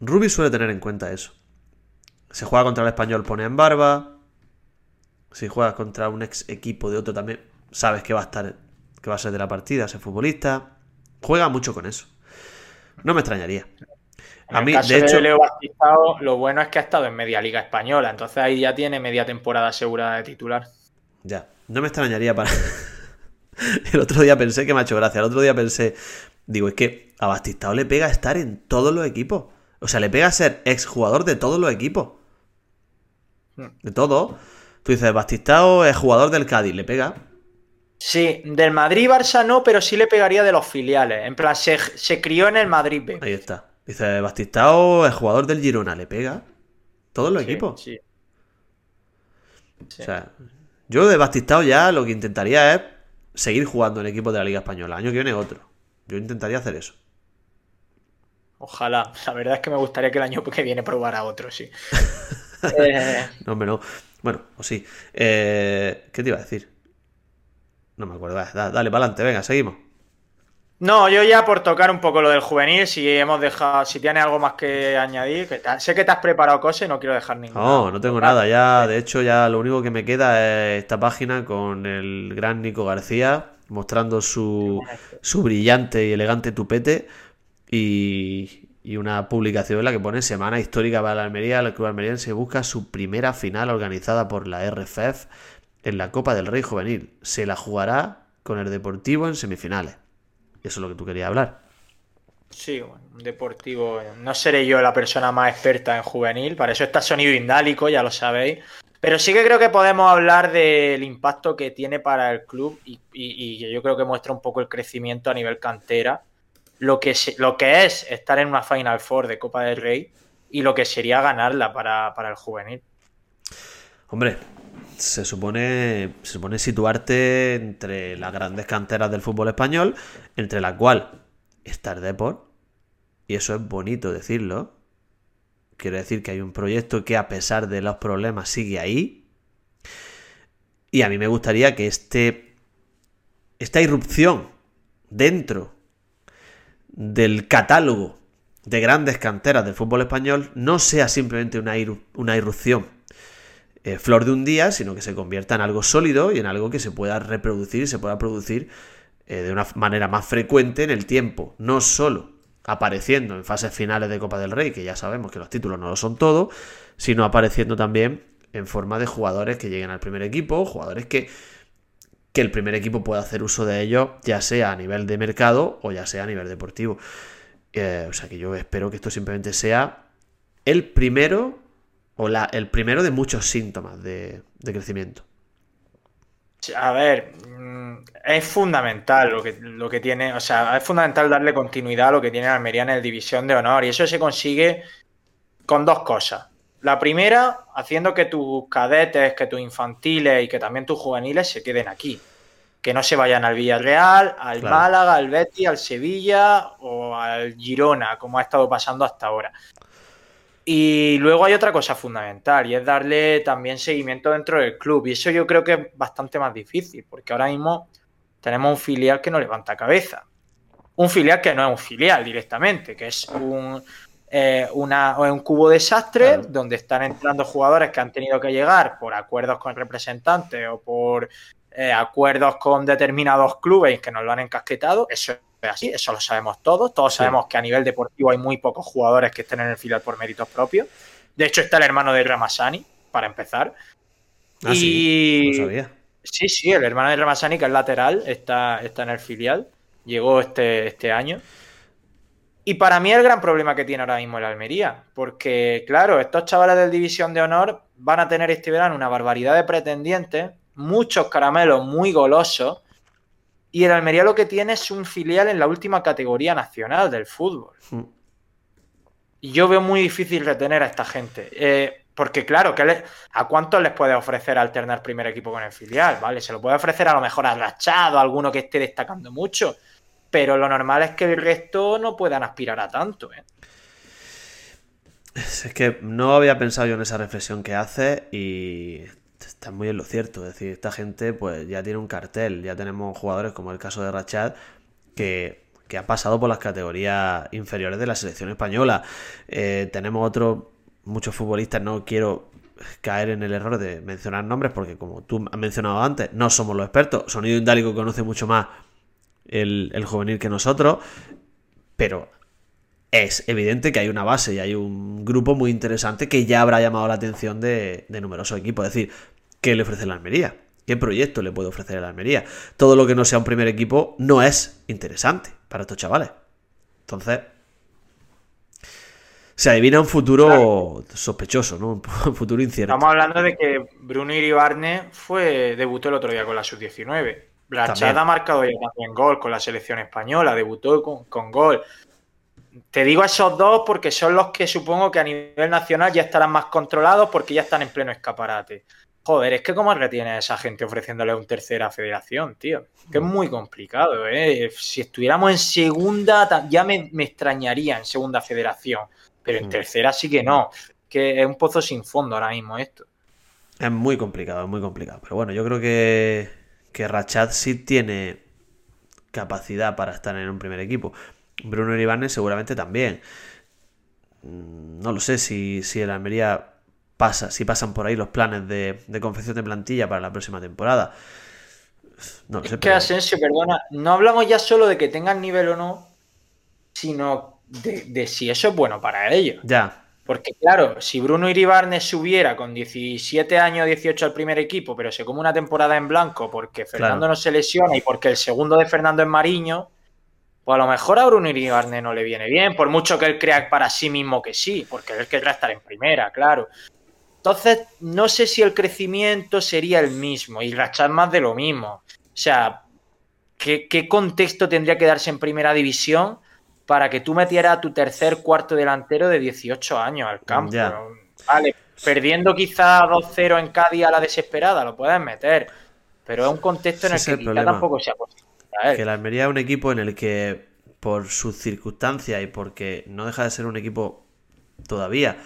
Rubi suele tener en cuenta eso. Se juega contra el español, pone en barba. Si juegas contra un ex equipo de otro también, sabes que va a estar, que va a ser de la partida, ser futbolista. Juega mucho con eso. No me extrañaría. En A el mí, caso de hecho, Leo Bastistao, lo bueno es que ha estado en media liga española, entonces ahí ya tiene media temporada asegurada de titular. ya, no me extrañaría para. el otro día pensé que me ha hecho gracia. El otro día pensé, digo, es que a Bastistao le pega estar en todos los equipos. O sea, le pega ser exjugador de todos los equipos. De todo. Tú dices, Bastistao es jugador del Cádiz, ¿le pega? Sí, del Madrid Barça no, pero sí le pegaría de los filiales. En plan, se, se crió en el Madrid B. Ahí está. Dice, Bastistao es jugador del Girona, ¿le pega? Todos los Sí, equipos. sí. Sí. O sea, yo de Bastistao ya lo que intentaría es seguir jugando en equipos de la Liga Española. Año que viene otro. Yo intentaría hacer eso. Ojalá. La verdad es que me gustaría que el año que viene probara otro, sí. Eh, No, hombre, no. Bueno, o sí. Eh, ¿Qué te iba a decir? No me acuerdo. Da- dale, para adelante, venga, seguimos. No, yo ya por tocar un poco lo del juvenil, si hemos dejado, si tienes algo más que añadir, que te- sé que te has preparado cosas y no quiero dejar ninguna. No, no tengo nada. Ya, de hecho, ya lo único que me queda es esta página con el gran Nico García mostrando su, su brillante y elegante tupete y, y una publicación en la que pone Semana Histórica para la Almería. El club almeriense busca su primera final organizada por la RFF en la Copa del Rey Juvenil. Se la jugará con el Deportivo en semifinales. Eso es lo que tú querías hablar. Sí, un deportivo. No seré yo la persona más experta en juvenil, para eso está sonido indálico, ya lo sabéis. Pero sí que creo que podemos hablar del impacto que tiene para el club y, y- y yo creo que muestra un poco el crecimiento a nivel cantera. Lo que, lo que es estar en una Final Four de Copa del Rey y lo que sería ganarla para, para el juvenil. Hombre, se supone, se supone situarte entre las grandes canteras del fútbol español, entre la cual está el Deport, y eso es bonito decirlo. Quiero decir que hay un proyecto que a pesar de los problemas sigue ahí. Y a mí me gustaría que este, esta irrupción dentro del catálogo de grandes canteras del fútbol español no sea simplemente una, una irrupción eh, flor de un día, sino que se convierta en algo sólido y en algo que se pueda reproducir y se pueda producir eh, de una manera más frecuente en el tiempo, no solo apareciendo en fases finales de Copa del Rey, que ya sabemos que los títulos no lo son todo, sino apareciendo también en forma de jugadores que lleguen al primer equipo, jugadores que, que el primer equipo pueda hacer uso de ellos, ya sea a nivel de mercado o ya sea a nivel deportivo. Eh, o sea que yo espero que esto simplemente sea el primero o la, el primero de muchos síntomas de, de crecimiento. A ver, mm, es fundamental lo que, lo que tiene, o sea, es fundamental darle continuidad a lo que tiene Almería en el División de Honor y eso se consigue con dos cosas. La primera, haciendo que tus cadetes, que tus infantiles y que también tus juveniles se queden aquí. Que no se vayan al Villarreal, al Claro. Málaga, al Betis, al Sevilla o al Girona, como ha estado pasando hasta ahora. Y luego hay otra cosa fundamental y es darle también seguimiento dentro del club. Y eso yo creo que es bastante más difícil, porque ahora mismo tenemos un filial que no levanta cabeza. Un filial que no es un filial directamente, que es un, eh, una, o es un cubo desastre Claro. donde están entrando jugadores que han tenido que llegar por acuerdos con representantes o por eh, acuerdos con determinados clubes que nos lo han encasquetado. Eso es así, eso lo sabemos todos. Todos Sí. sabemos que a nivel deportivo hay muy pocos jugadores que estén en el filial por méritos propios. De hecho, está el hermano de Ramasani, para empezar. Ah, sí, y no sabía. Sí, sí, el hermano de Ramasani, que es lateral, está, está en el filial. Llegó este, este año. Y para mí el gran problema que tiene ahora mismo el Almería. Porque, claro, estos chavales del División de Honor van a tener este verano una barbaridad de pretendientes, muchos caramelos muy golosos. Y el Almería lo que tiene es un filial en la última categoría nacional del fútbol. Mm. Y yo veo muy difícil retener a esta gente. Eh, porque, claro, ¿qué le- ¿a cuántos les puede ofrecer alternar primer equipo con el filial? ¿Vale? Se lo puede ofrecer a lo mejor a Rachado, a alguno que esté destacando mucho. Pero lo normal es que el resto no puedan aspirar a tanto. ¿eh? Es que no había pensado yo en esa reflexión que hace y está muy en lo cierto. Es decir, esta gente pues ya tiene un cartel, ya tenemos jugadores como el caso de Rachad que, que ha pasado por las categorías inferiores de la selección española. Eh, tenemos otros, muchos futbolistas, no quiero caer en el error de mencionar nombres porque como tú has mencionado antes, no somos los expertos. Sonido Indálico conoce mucho más el, el juvenil que nosotros, pero es evidente que hay una base y hay un grupo muy interesante que ya habrá llamado la atención de, de numerosos equipos. Es decir, ¿qué le ofrece la Almería? ¿Qué proyecto le puede ofrecer la Almería? Todo lo que no sea un primer equipo no es interesante para estos chavales. Entonces, Se adivina un futuro sospechoso, ¿no? Un futuro incierto. Estamos hablando de que Bruno Iribarne fue, debutó el otro día con la sub-19. Brachat ha marcado ya también gol con la selección española, debutó con, con, gol. Te digo esos dos porque son los que supongo que a nivel nacional ya estarán más controlados porque ya están en pleno escaparate. Joder, es que cómo retiene a esa gente ofreciéndole un tercera federación, tío. Que es muy complicado, ¿eh? Si estuviéramos en segunda, ya me, extrañaría en segunda federación. Pero en mm. tercera sí que no. Que es un pozo sin fondo ahora mismo esto. Es muy complicado, es muy complicado. Pero bueno, yo creo que, que Rachat sí tiene capacidad para estar en un primer equipo. Bruno Iribarne seguramente también. Mm, no lo sé si, si el Almería pasa, si pasan por ahí los planes de, confección de plantilla para la próxima temporada. No sé, es que Asensio, perdona, no hablamos ya solo de que tengan nivel o no, sino de, si eso es bueno para ellos. Ya. Porque claro, si Bruno Iribarne subiera con 17 años, 18 al primer equipo, pero se come una temporada en blanco porque Fernando no se lesiona y porque el segundo de Fernando es Mariño, pues a lo mejor a Bruno Iribarne no le viene bien, por mucho que él crea para sí mismo que sí, porque él querrá estar en primera, claro. Entonces, no sé si el crecimiento sería el mismo y rachar más de lo mismo. O sea, ¿qué, contexto tendría que darse en primera división para que tú metieras a tu tercer cuarto delantero de 18 años al campo? Vale, perdiendo quizá 2-0 en Cádiz a la desesperada, lo puedes meter. Pero es un contexto en el que tampoco sea posible. Que la Almería es un equipo en el que, por sus circunstancias y porque no deja de ser un equipo todavía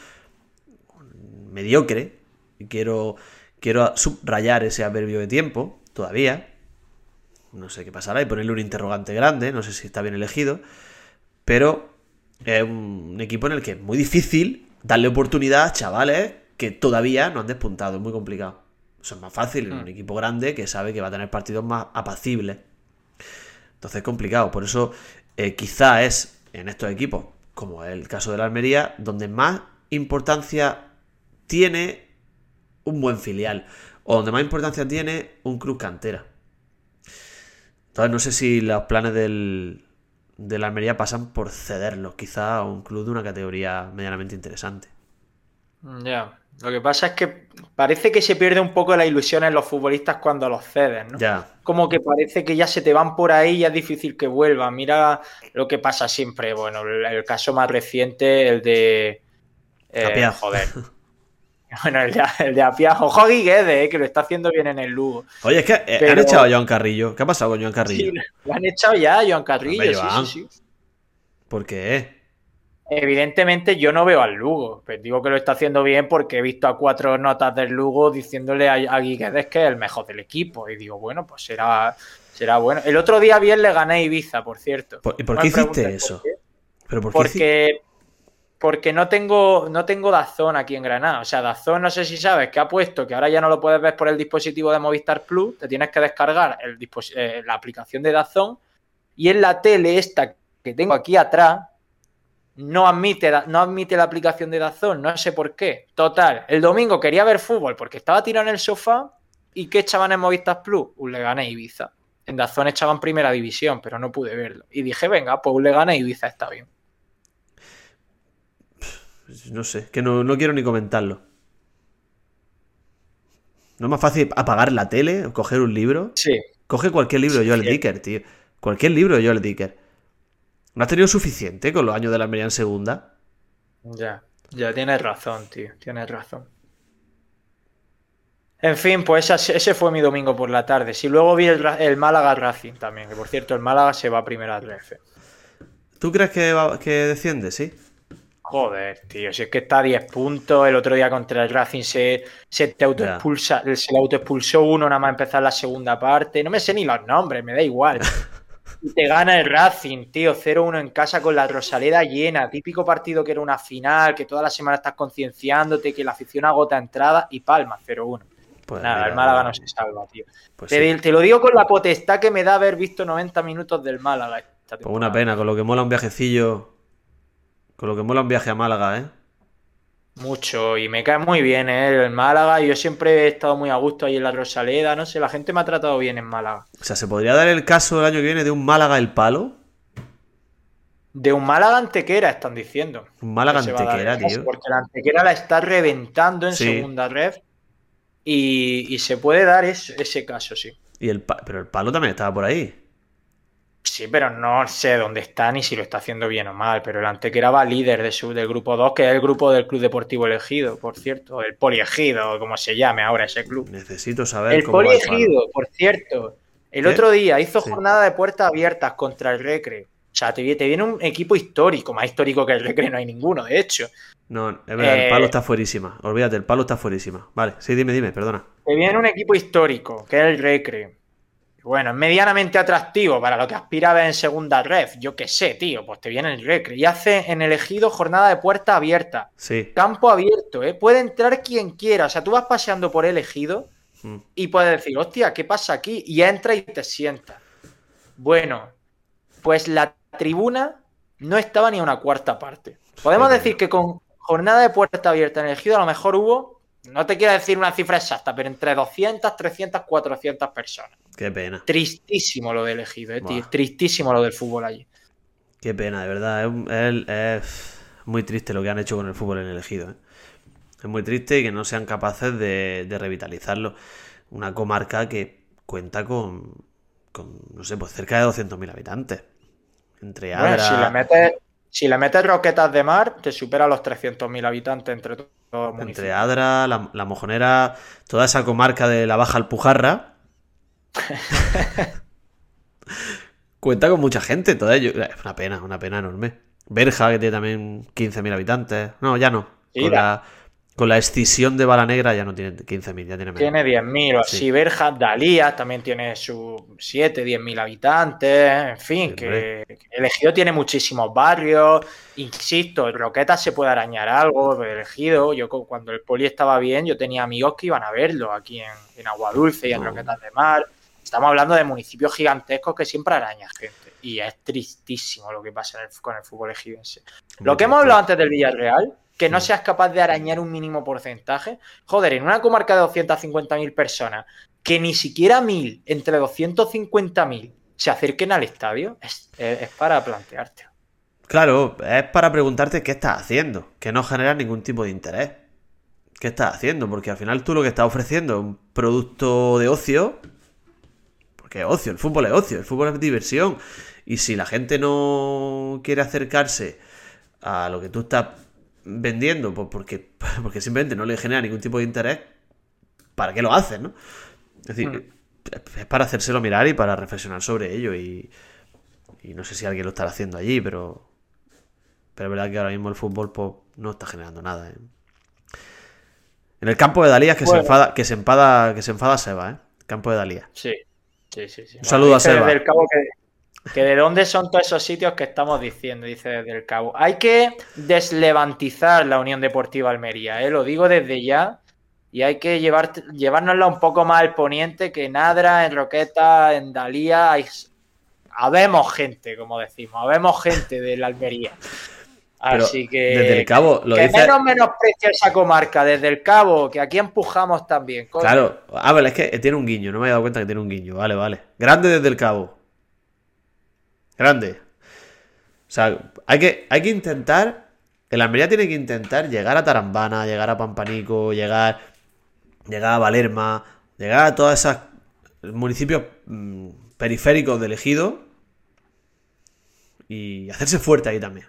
mediocre. Y quiero, quiero subrayar ese adverbio de tiempo, todavía. No sé qué pasará y ponerle un interrogante grande, no sé si está bien elegido. Pero es un equipo en el que es muy difícil darle oportunidad a chavales que todavía no han despuntado, es muy complicado. Eso es más fácil en un mm. equipo grande que sabe que va a tener partidos más apacibles. Entonces es complicado. Por eso eh, quizá es en estos equipos, como el caso de la Almería, donde más importancia tiene un buen filial. O donde más importancia tiene un club cantera. Entonces no sé si los planes del, de la Almería pasan por cederlos, quizá a un club de una categoría medianamente interesante. Ya. Lo que pasa es que parece que se pierde un poco la ilusión en los futbolistas cuando los ceden, ¿no? Ya. Como que parece que ya se te van por ahí y es difícil que vuelvan. Mira lo que pasa siempre. Bueno, el, caso más reciente, el de. Eh, joder. Bueno, el de, el de Apiajo, Guedes, eh, que lo está haciendo bien en el Lugo. Oye, es que eh, han echado a Joan Carrillo. ¿Qué ha pasado con Joan Carrillo? Sí, lo han echado ya a Joan Carrillo, sí, sí, sí. ¿Por qué? Evidentemente yo no veo al Lugo. Pero digo que lo está haciendo bien porque he visto a cuatro notas del Lugo diciéndole a, a Guedes que es el mejor del equipo. Y digo, bueno, pues será, será bueno. El otro día bien le gané a Ibiza, por cierto. ¿Y por qué hiciste eso? ¿Pero por qué porque porque no tengo, no tengo Dazón aquí en Granada. O sea, Dazón no sé si sabes que ha puesto que ahora ya no lo puedes ver por el dispositivo de Movistar Plus, te tienes que descargar eh, la aplicación de Dazón y en la tele esta que tengo aquí atrás no admite, no admite la aplicación de Dazón, no sé por qué. Total, el domingo quería ver fútbol porque estaba tirado en el sofá y ¿qué echaban en Movistar Plus? Un le gané Ibiza. En Dazón echaban primera división, pero no pude verlo. Y dije, venga, pues un le gané Ibiza está bien. No sé, que no, quiero ni comentarlo. ¿No es más fácil apagar la tele o coger un libro? Sí. Coge cualquier libro de Joel Dicker, tío. Cualquier libro de Joel Dicker. ¿No has tenido suficiente con los años de la Almería en segunda? Ya, ya tienes razón, tío. Tienes razón. En fin, pues ese fue mi domingo por la tarde. Si luego vi el, Málaga Racing también, que por cierto el Málaga se va a primera 13. ¿Tú crees que, que desciende, sí? Joder, tío, si es que está a 10 puntos, el otro día contra el Racing se, se te autoexpulsa, se le autoexpulsó uno nada más empezar la segunda parte, no me sé ni los nombres, me da igual. Y te gana el Racing, tío, 0-1 en casa con la Rosaleda llena, típico partido que era una final, que toda la semana estás concienciándote, que la afición agota entrada y palma, 0-1. Pues Nada, el Málaga no se salva, tío. Pues te, te, lo digo con la potestad que me da haber visto 90 minutos del Málaga. Pues una pena, con lo que mola un viajecillo con lo que mola un viaje a Málaga, ¿eh? Mucho, y me cae muy bien, ¿eh? El Málaga, yo siempre he estado muy a gusto ahí en la Rosaleda, no sé, la gente me ha tratado bien en Málaga. O sea, ¿se podría dar el caso el año que viene de un Málaga el palo? De un Málaga Antequera, están diciendo. Un Málaga Antequera, tío. Porque la Antequera la está reventando en Sí. segunda red. Y, y se puede dar es- ese caso, sí. Y el Pero el palo también estaba por ahí. Sí, pero no sé dónde está ni si lo está haciendo bien o mal. Pero el Antequera va líder de su, del grupo 2, que es el grupo del Club Deportivo Elegido, por cierto. El Poliegido, como se llame ahora ese club. Necesito saber El cómo va el palo. Poliegido, por cierto. El ¿Qué? otro día hizo Sí. jornada de puertas abiertas contra el Recre. O sea, te viene un equipo histórico, más histórico que el Recre no hay ninguno, de hecho. No, es verdad, el Eh, palo está fuerísima. Olvídate, el palo está fuerísima. Vale, sí, dime, dime, perdona. Te viene un equipo histórico, que es el Recre. Bueno, es medianamente atractivo para lo que aspira a ver en segunda red. Yo qué sé, tío, pues te viene el Recre. Y hace en elegido jornada de puerta abierta. Sí. Campo abierto, ¿eh? Puede entrar quien quiera. O sea, tú vas paseando por elegido Mm. y puedes decir, hostia, ¿qué pasa aquí? Y entra y te sienta. Bueno, pues la tribuna no estaba ni a una cuarta parte. Podemos decir que con jornada de puerta abierta en elegido a lo mejor hubo, no te quiero decir una cifra exacta, pero entre 200, 300, 400 personas. Qué pena. Tristísimo lo de elegido, eh, tío. Buah. Tristísimo lo del fútbol allí. Qué pena, de verdad. Es, un- es- es muy triste lo que han hecho con el fútbol en el ejido. ¿eh? Es muy triste que no sean capaces de, de revitalizarlo. Una comarca que cuenta con, con, no sé, pues cerca de 200.000 habitantes. Entre Bueno, Adra... si le metes, si le metes roquetas de mar, te supera los 300.000 habitantes entre todos Entre. Adra, la, la Mojonera, toda esa comarca de la Baja Alpujarra. Cuenta con mucha gente, todo ello. Es una pena, una pena enorme. Berja, que tiene también 15.000 habitantes. No, ya no. Con la, con la escisión de Bala Negra ya no tiene 15.000, ya tiene menos. Tiene 10.000 o Sí. así. Berja, Dalías también tiene sus 7, 10.000 habitantes. En fin, Sí, que que el Ejido tiene muchísimos barrios. Insisto, el Roqueta se puede arañar algo. El Ejido, yo cu- cuando el poli estaba bien, yo tenía amigos que iban a verlo aquí en, en Aguadulce y en No. Roquetas de Mar. Estamos hablando de municipios gigantescos que siempre arañan gente. Y es tristísimo lo que pasa en el- con el fútbol ejidense. Lo que hemos hablado antes del Villarreal, que no seas capaz de arañar un mínimo porcentaje. Joder, en una comarca de 250.000 personas, que ni siquiera 1.000, entre 250.000, se acerquen al estadio, es, es- es para plantearte. Claro, es para preguntarte qué estás haciendo, que no genera ningún tipo de interés. ¿Qué estás haciendo? Porque al final tú lo que estás ofreciendo es un producto de ocio. Porque es ocio, el fútbol es ocio, el fútbol es diversión. Y si la gente no quiere acercarse a lo que tú estás vendiendo, pues porque, porque simplemente no le genera ningún tipo de interés, ¿para qué lo haces, no? Es decir, Mm. es para hacérselo mirar y para reflexionar sobre ello. Y, y no sé si alguien lo estará haciendo allí, pero. Pero es verdad que ahora mismo el fútbol pues, no está generando nada. ¿eh? En el campo de Dalías que se enfada, que se enfada, que se enfada Seba, ¿eh? Campo de Dalías. Sí, sí, sí. sí. Un saludo a Seba. desde el cabo que, que de dónde son todos esos sitios que estamos diciendo, dice desde el cabo. Hay que deslevantizar la Unión Deportiva Almería, ¿eh? lo digo desde ya. Y hay que llevar, llevárnosla un poco más al poniente que en Adra, en Roqueta, en Dalía. Hay, habemos gente, como decimos, habemos gente de la Almería. Pero Así que. desde el Cabo lo que dice- menos menosprecia esa comarca, desde el cabo, que aquí empujamos también. coño. Claro, ah, vale, es que tiene un guiño, no me he dado cuenta que tiene un guiño, vale, vale. Grande desde el cabo. Grande. O sea, hay que, hay que intentar. El Almería tiene que intentar llegar a Tarambana, llegar a Pampanico, llegar, llegar a Valerma, llegar a todos esos municipios mm, periféricos del ejido y hacerse fuerte ahí también.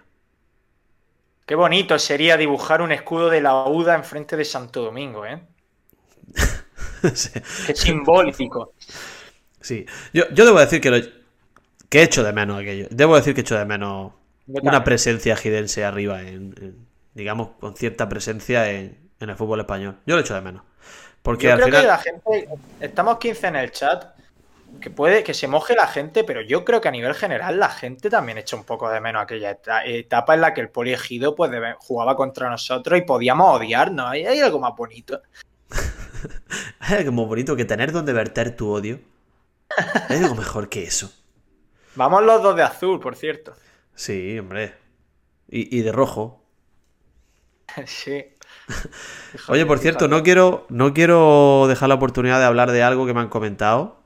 Qué bonito sería dibujar un escudo de la UDA enfrente de Santo Domingo, ¿eh? Sí. Qué simbólico. Sí, yo, yo debo decir que, lo, que he hecho de menos aquello. Debo decir que he hecho de menos una presencia gidense arriba, en, en- digamos, con cierta presencia en, en el fútbol español. Yo lo echo de menos. Porque Yo al creo final. que la gente. Estamos 15 en el chat. Que puede que se moje la gente, pero yo creo que a nivel general la gente también echa un poco de menos aquella eta- etapa en la que el poliegido pues jugaba contra nosotros y podíamos odiarnos. Hay, hay algo más bonito. Es algo muy bonito que tener donde verter tu odio. Hay algo mejor que eso. Vamos los dos de azul, por cierto. Sí, hombre. Y, y de rojo. sí. Oye, por cierto, no quiero, no quiero dejar la oportunidad de hablar de algo que me han comentado.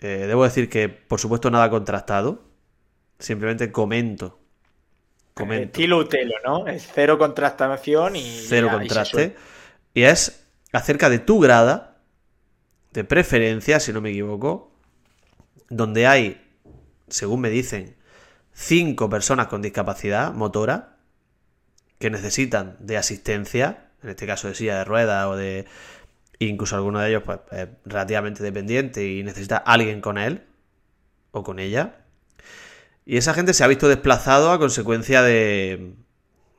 Eh, debo decir que, por supuesto, nada contrastado. Simplemente comento comento. Estilo Utelo, ¿no? Es cero contrastación y. Cero ya, contraste. Y es acerca de tu grada, de preferencia, si no me equivoco, donde hay, según me dicen, cinco personas con discapacidad motora que necesitan de asistencia, en este caso de silla de ruedas o de incluso alguno de ellos pues es relativamente dependiente y necesita alguien con él o con ella. Y esa gente se ha visto desplazado a consecuencia de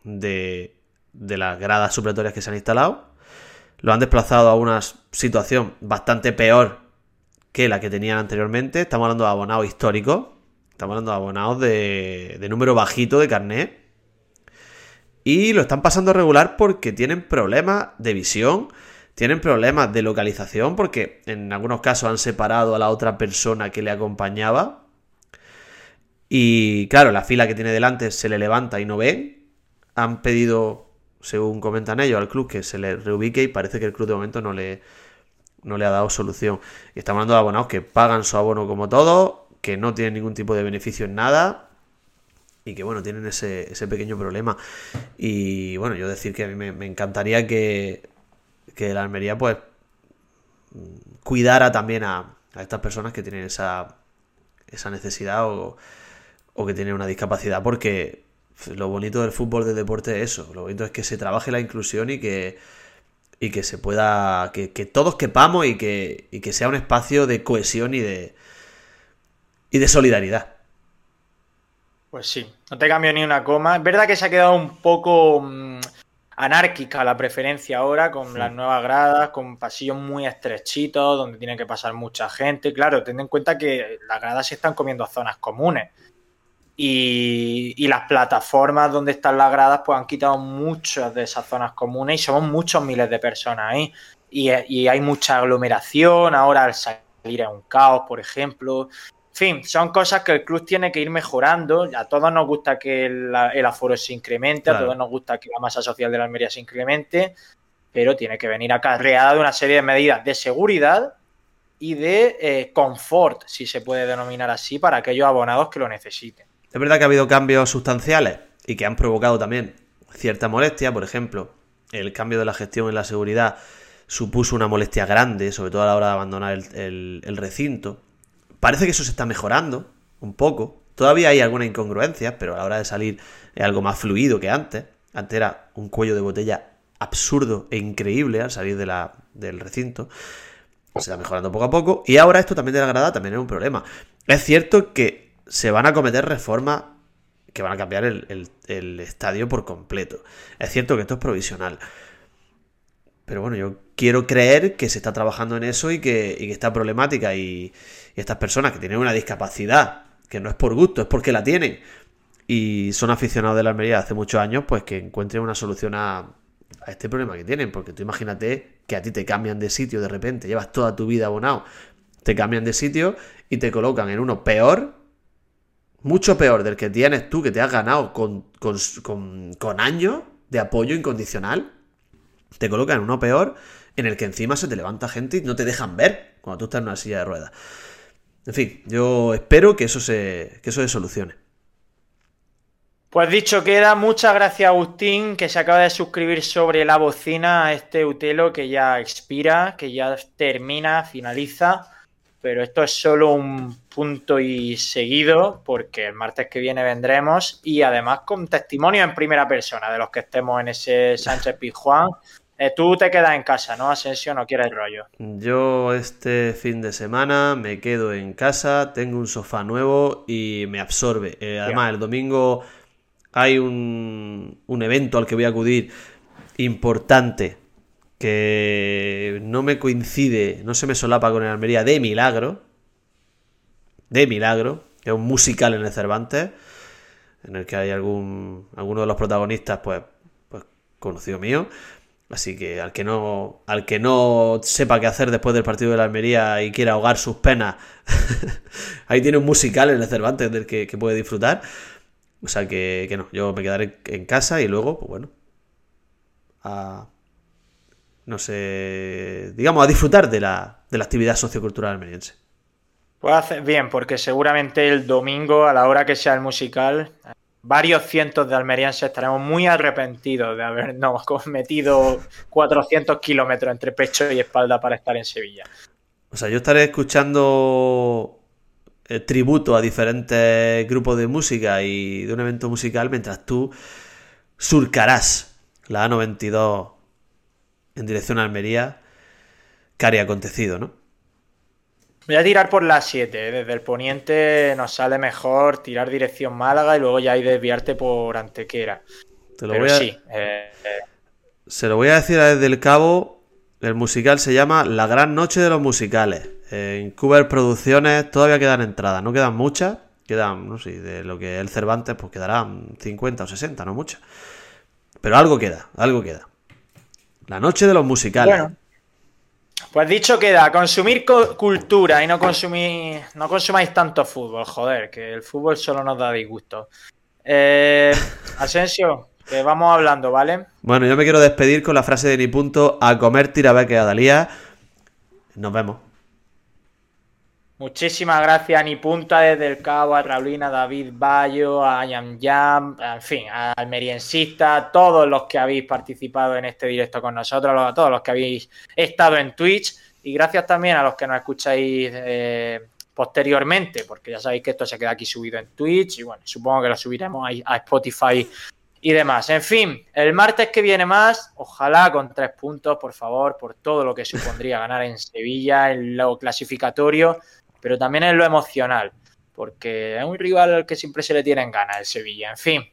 de, de las gradas supletorias que se han instalado. Lo han desplazado a una situación bastante peor que la que tenían anteriormente. Estamos hablando de abonados históricos. Estamos hablando de abonados de, número bajito de carnet. Y lo están pasando regular porque tienen problemas de visión, tienen problemas de localización, porque en algunos casos han separado a la otra persona que le acompañaba. Y claro, la fila que tiene delante se le levanta y no ve. Han pedido, según comentan ellos, al club que se le reubique y parece que el club de momento no le, no le ha dado solución. Y estamos hablando de abonados que pagan su abono como todos, que no tienen ningún tipo de beneficio en nada y que bueno, tienen ese, ese pequeño problema. Y bueno, yo decir que a mí me, encantaría que, que la Almería pues cuidara también a, a estas personas que tienen esa, esa necesidad o, o que tienen una discapacidad, porque lo bonito del fútbol de deporte es eso, lo bonito es que se trabaje la inclusión y que, y que se pueda, que, que todos quepamos y que, y que sea un espacio de cohesión y de, y de solidaridad. Pues sí, no te cambio ni una coma. Es verdad que se ha quedado un poco mm, anárquica la preferencia ahora, con Sí. las nuevas gradas, con pasillos muy estrechitos, donde tiene que pasar mucha gente. Claro, ten en cuenta que las gradas se están comiendo zonas comunes. Y, y las plataformas donde están las gradas, pues han quitado muchas de esas zonas comunes y somos muchos miles de personas ahí. Y, y hay mucha aglomeración, ahora al salir es un caos, por ejemplo. En fin, son cosas que el club tiene que ir mejorando. A todos nos gusta que el, el aforo se incremente, a todos nos gusta que la masa social de la Almería se incremente, pero tiene que venir acarreada de una serie de medidas de seguridad y de eh, confort, si se puede denominar así, para aquellos abonados que lo necesiten. Es verdad que ha habido cambios sustanciales y que han provocado también cierta molestia. Por ejemplo, el cambio de la gestión en la seguridad supuso una molestia grande, sobre todo a la hora de abandonar el, el- el recinto. Parece que eso se está mejorando un poco. Todavía hay algunas incongruencias, pero a la hora de salir es algo más fluido que antes. Antes era un cuello de botella absurdo e increíble al salir de la- del recinto. Se está mejorando poco a poco. Y ahora esto también de la grada también es un problema. Es cierto que se van a cometer reformas que van a cambiar el estadio por completo. Es cierto que esto es provisional. Pero bueno, yo quiero creer que se está trabajando en eso y que, y que esta problemática y, estas personas que tienen una discapacidad, que no es por gusto, es porque la tienen, y son aficionados de la Almería hace muchos años, pues que encuentren una solución a, a este problema que tienen. Porque tú imagínate que a ti te cambian de sitio de repente, llevas toda tu vida abonado, te cambian de sitio y te colocan en uno peor, mucho peor del que tienes tú, que te has ganado con, con, con- con años de apoyo incondicional. Te colocan uno peor, en el que encima se te levanta gente y no te dejan ver cuando tú estás en una silla de ruedas. En fin, yo espero que eso se, que eso se solucione. Pues dicho queda, muchas gracias Agustín, que se acaba de suscribir sobre la bocina a este Utelo que ya expira, que ya termina, finaliza. Pero esto es solo un punto y seguido, porque el martes que viene vendremos y además con testimonio en primera persona de los que estemos en ese Sánchez Pizjuán. Eh, tú te quedas en casa, ¿no, Asensio? No quieres rollo. Yo este fin de semana me quedo en casa, tengo un sofá nuevo y me absorbe. Eh, además, el domingo hay un, un evento al que voy a acudir importante que no me coincide, no se me solapa con el Almería de milagro. De milagro, que es un musical en el Cervantes, en el que hay algún alguno de los protagonistas, pues, pues conocido mío. Así que al que no al que no sepa qué hacer después del partido de la Almería y quiera ahogar sus penas, ahí tiene un musical en el Cervantes del que, que puede disfrutar. O sea que, no, yo me quedaré en casa y luego, pues bueno, a, no sé, digamos, a disfrutar de la, de la actividad sociocultural almeriense. Pues bien, porque seguramente el domingo, a la hora que sea el musical, varios cientos de almerienses estaremos muy arrepentidos de habernos metido 400 kilómetros entre pecho y espalda para estar en Sevilla. O sea, yo estaré escuchando eh, tributo a diferentes grupos de música y de un evento musical mientras tú surcarás la A92 en dirección a Almería, que haría acontecido, ¿no? Voy a tirar por la 7. ¿eh? Desde el poniente nos sale mejor tirar dirección Málaga y luego ya hay desviarte por Antequera. Te lo voy a... sí. Eh, Se lo voy a decir desde el cabo. El musical se llama La Gran Noche de los Musicales. En Cuber Producciones todavía quedan entradas. No quedan muchas. Quedan, no sé, de lo que el Cervantes, pues quedarán 50 o 60, no muchas. Pero algo queda, algo queda. La Noche de los Musicales. Pues dicho queda, consumir cultura y no consumir, no consumáis tanto fútbol, joder, que el fútbol solo nos da disgusto. Eh, Asensio, que vamos hablando, ¿vale? Bueno, yo me quiero despedir con la frase de mi punto, a comer tirabeque a Dalía. Nos vemos. Muchísimas gracias a Nipunta desde el Cabo, a Raulina, a David Bayo, a Yam Yam, en fin, a Almeriensista, a todos los que habéis participado en este directo con nosotros, a todos los que habéis estado en Twitch y gracias también a los que nos escucháis eh, posteriormente, porque ya sabéis que esto se queda aquí subido en Twitch y bueno, supongo que lo subiremos a Spotify y demás. En fin, el martes que viene más, ojalá con tres puntos, por favor, por todo lo que supondría ganar en Sevilla, en lo clasificatorio pero también en lo emocional, porque es un rival al que siempre se le tienen ganas el Sevilla. En fin,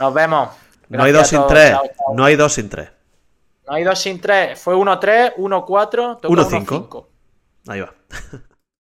nos vemos. no hay dos sin tres. No hay dos sin tres. No hay dos sin tres. Fue 1-3, 1-4, 1-5. Ahí va.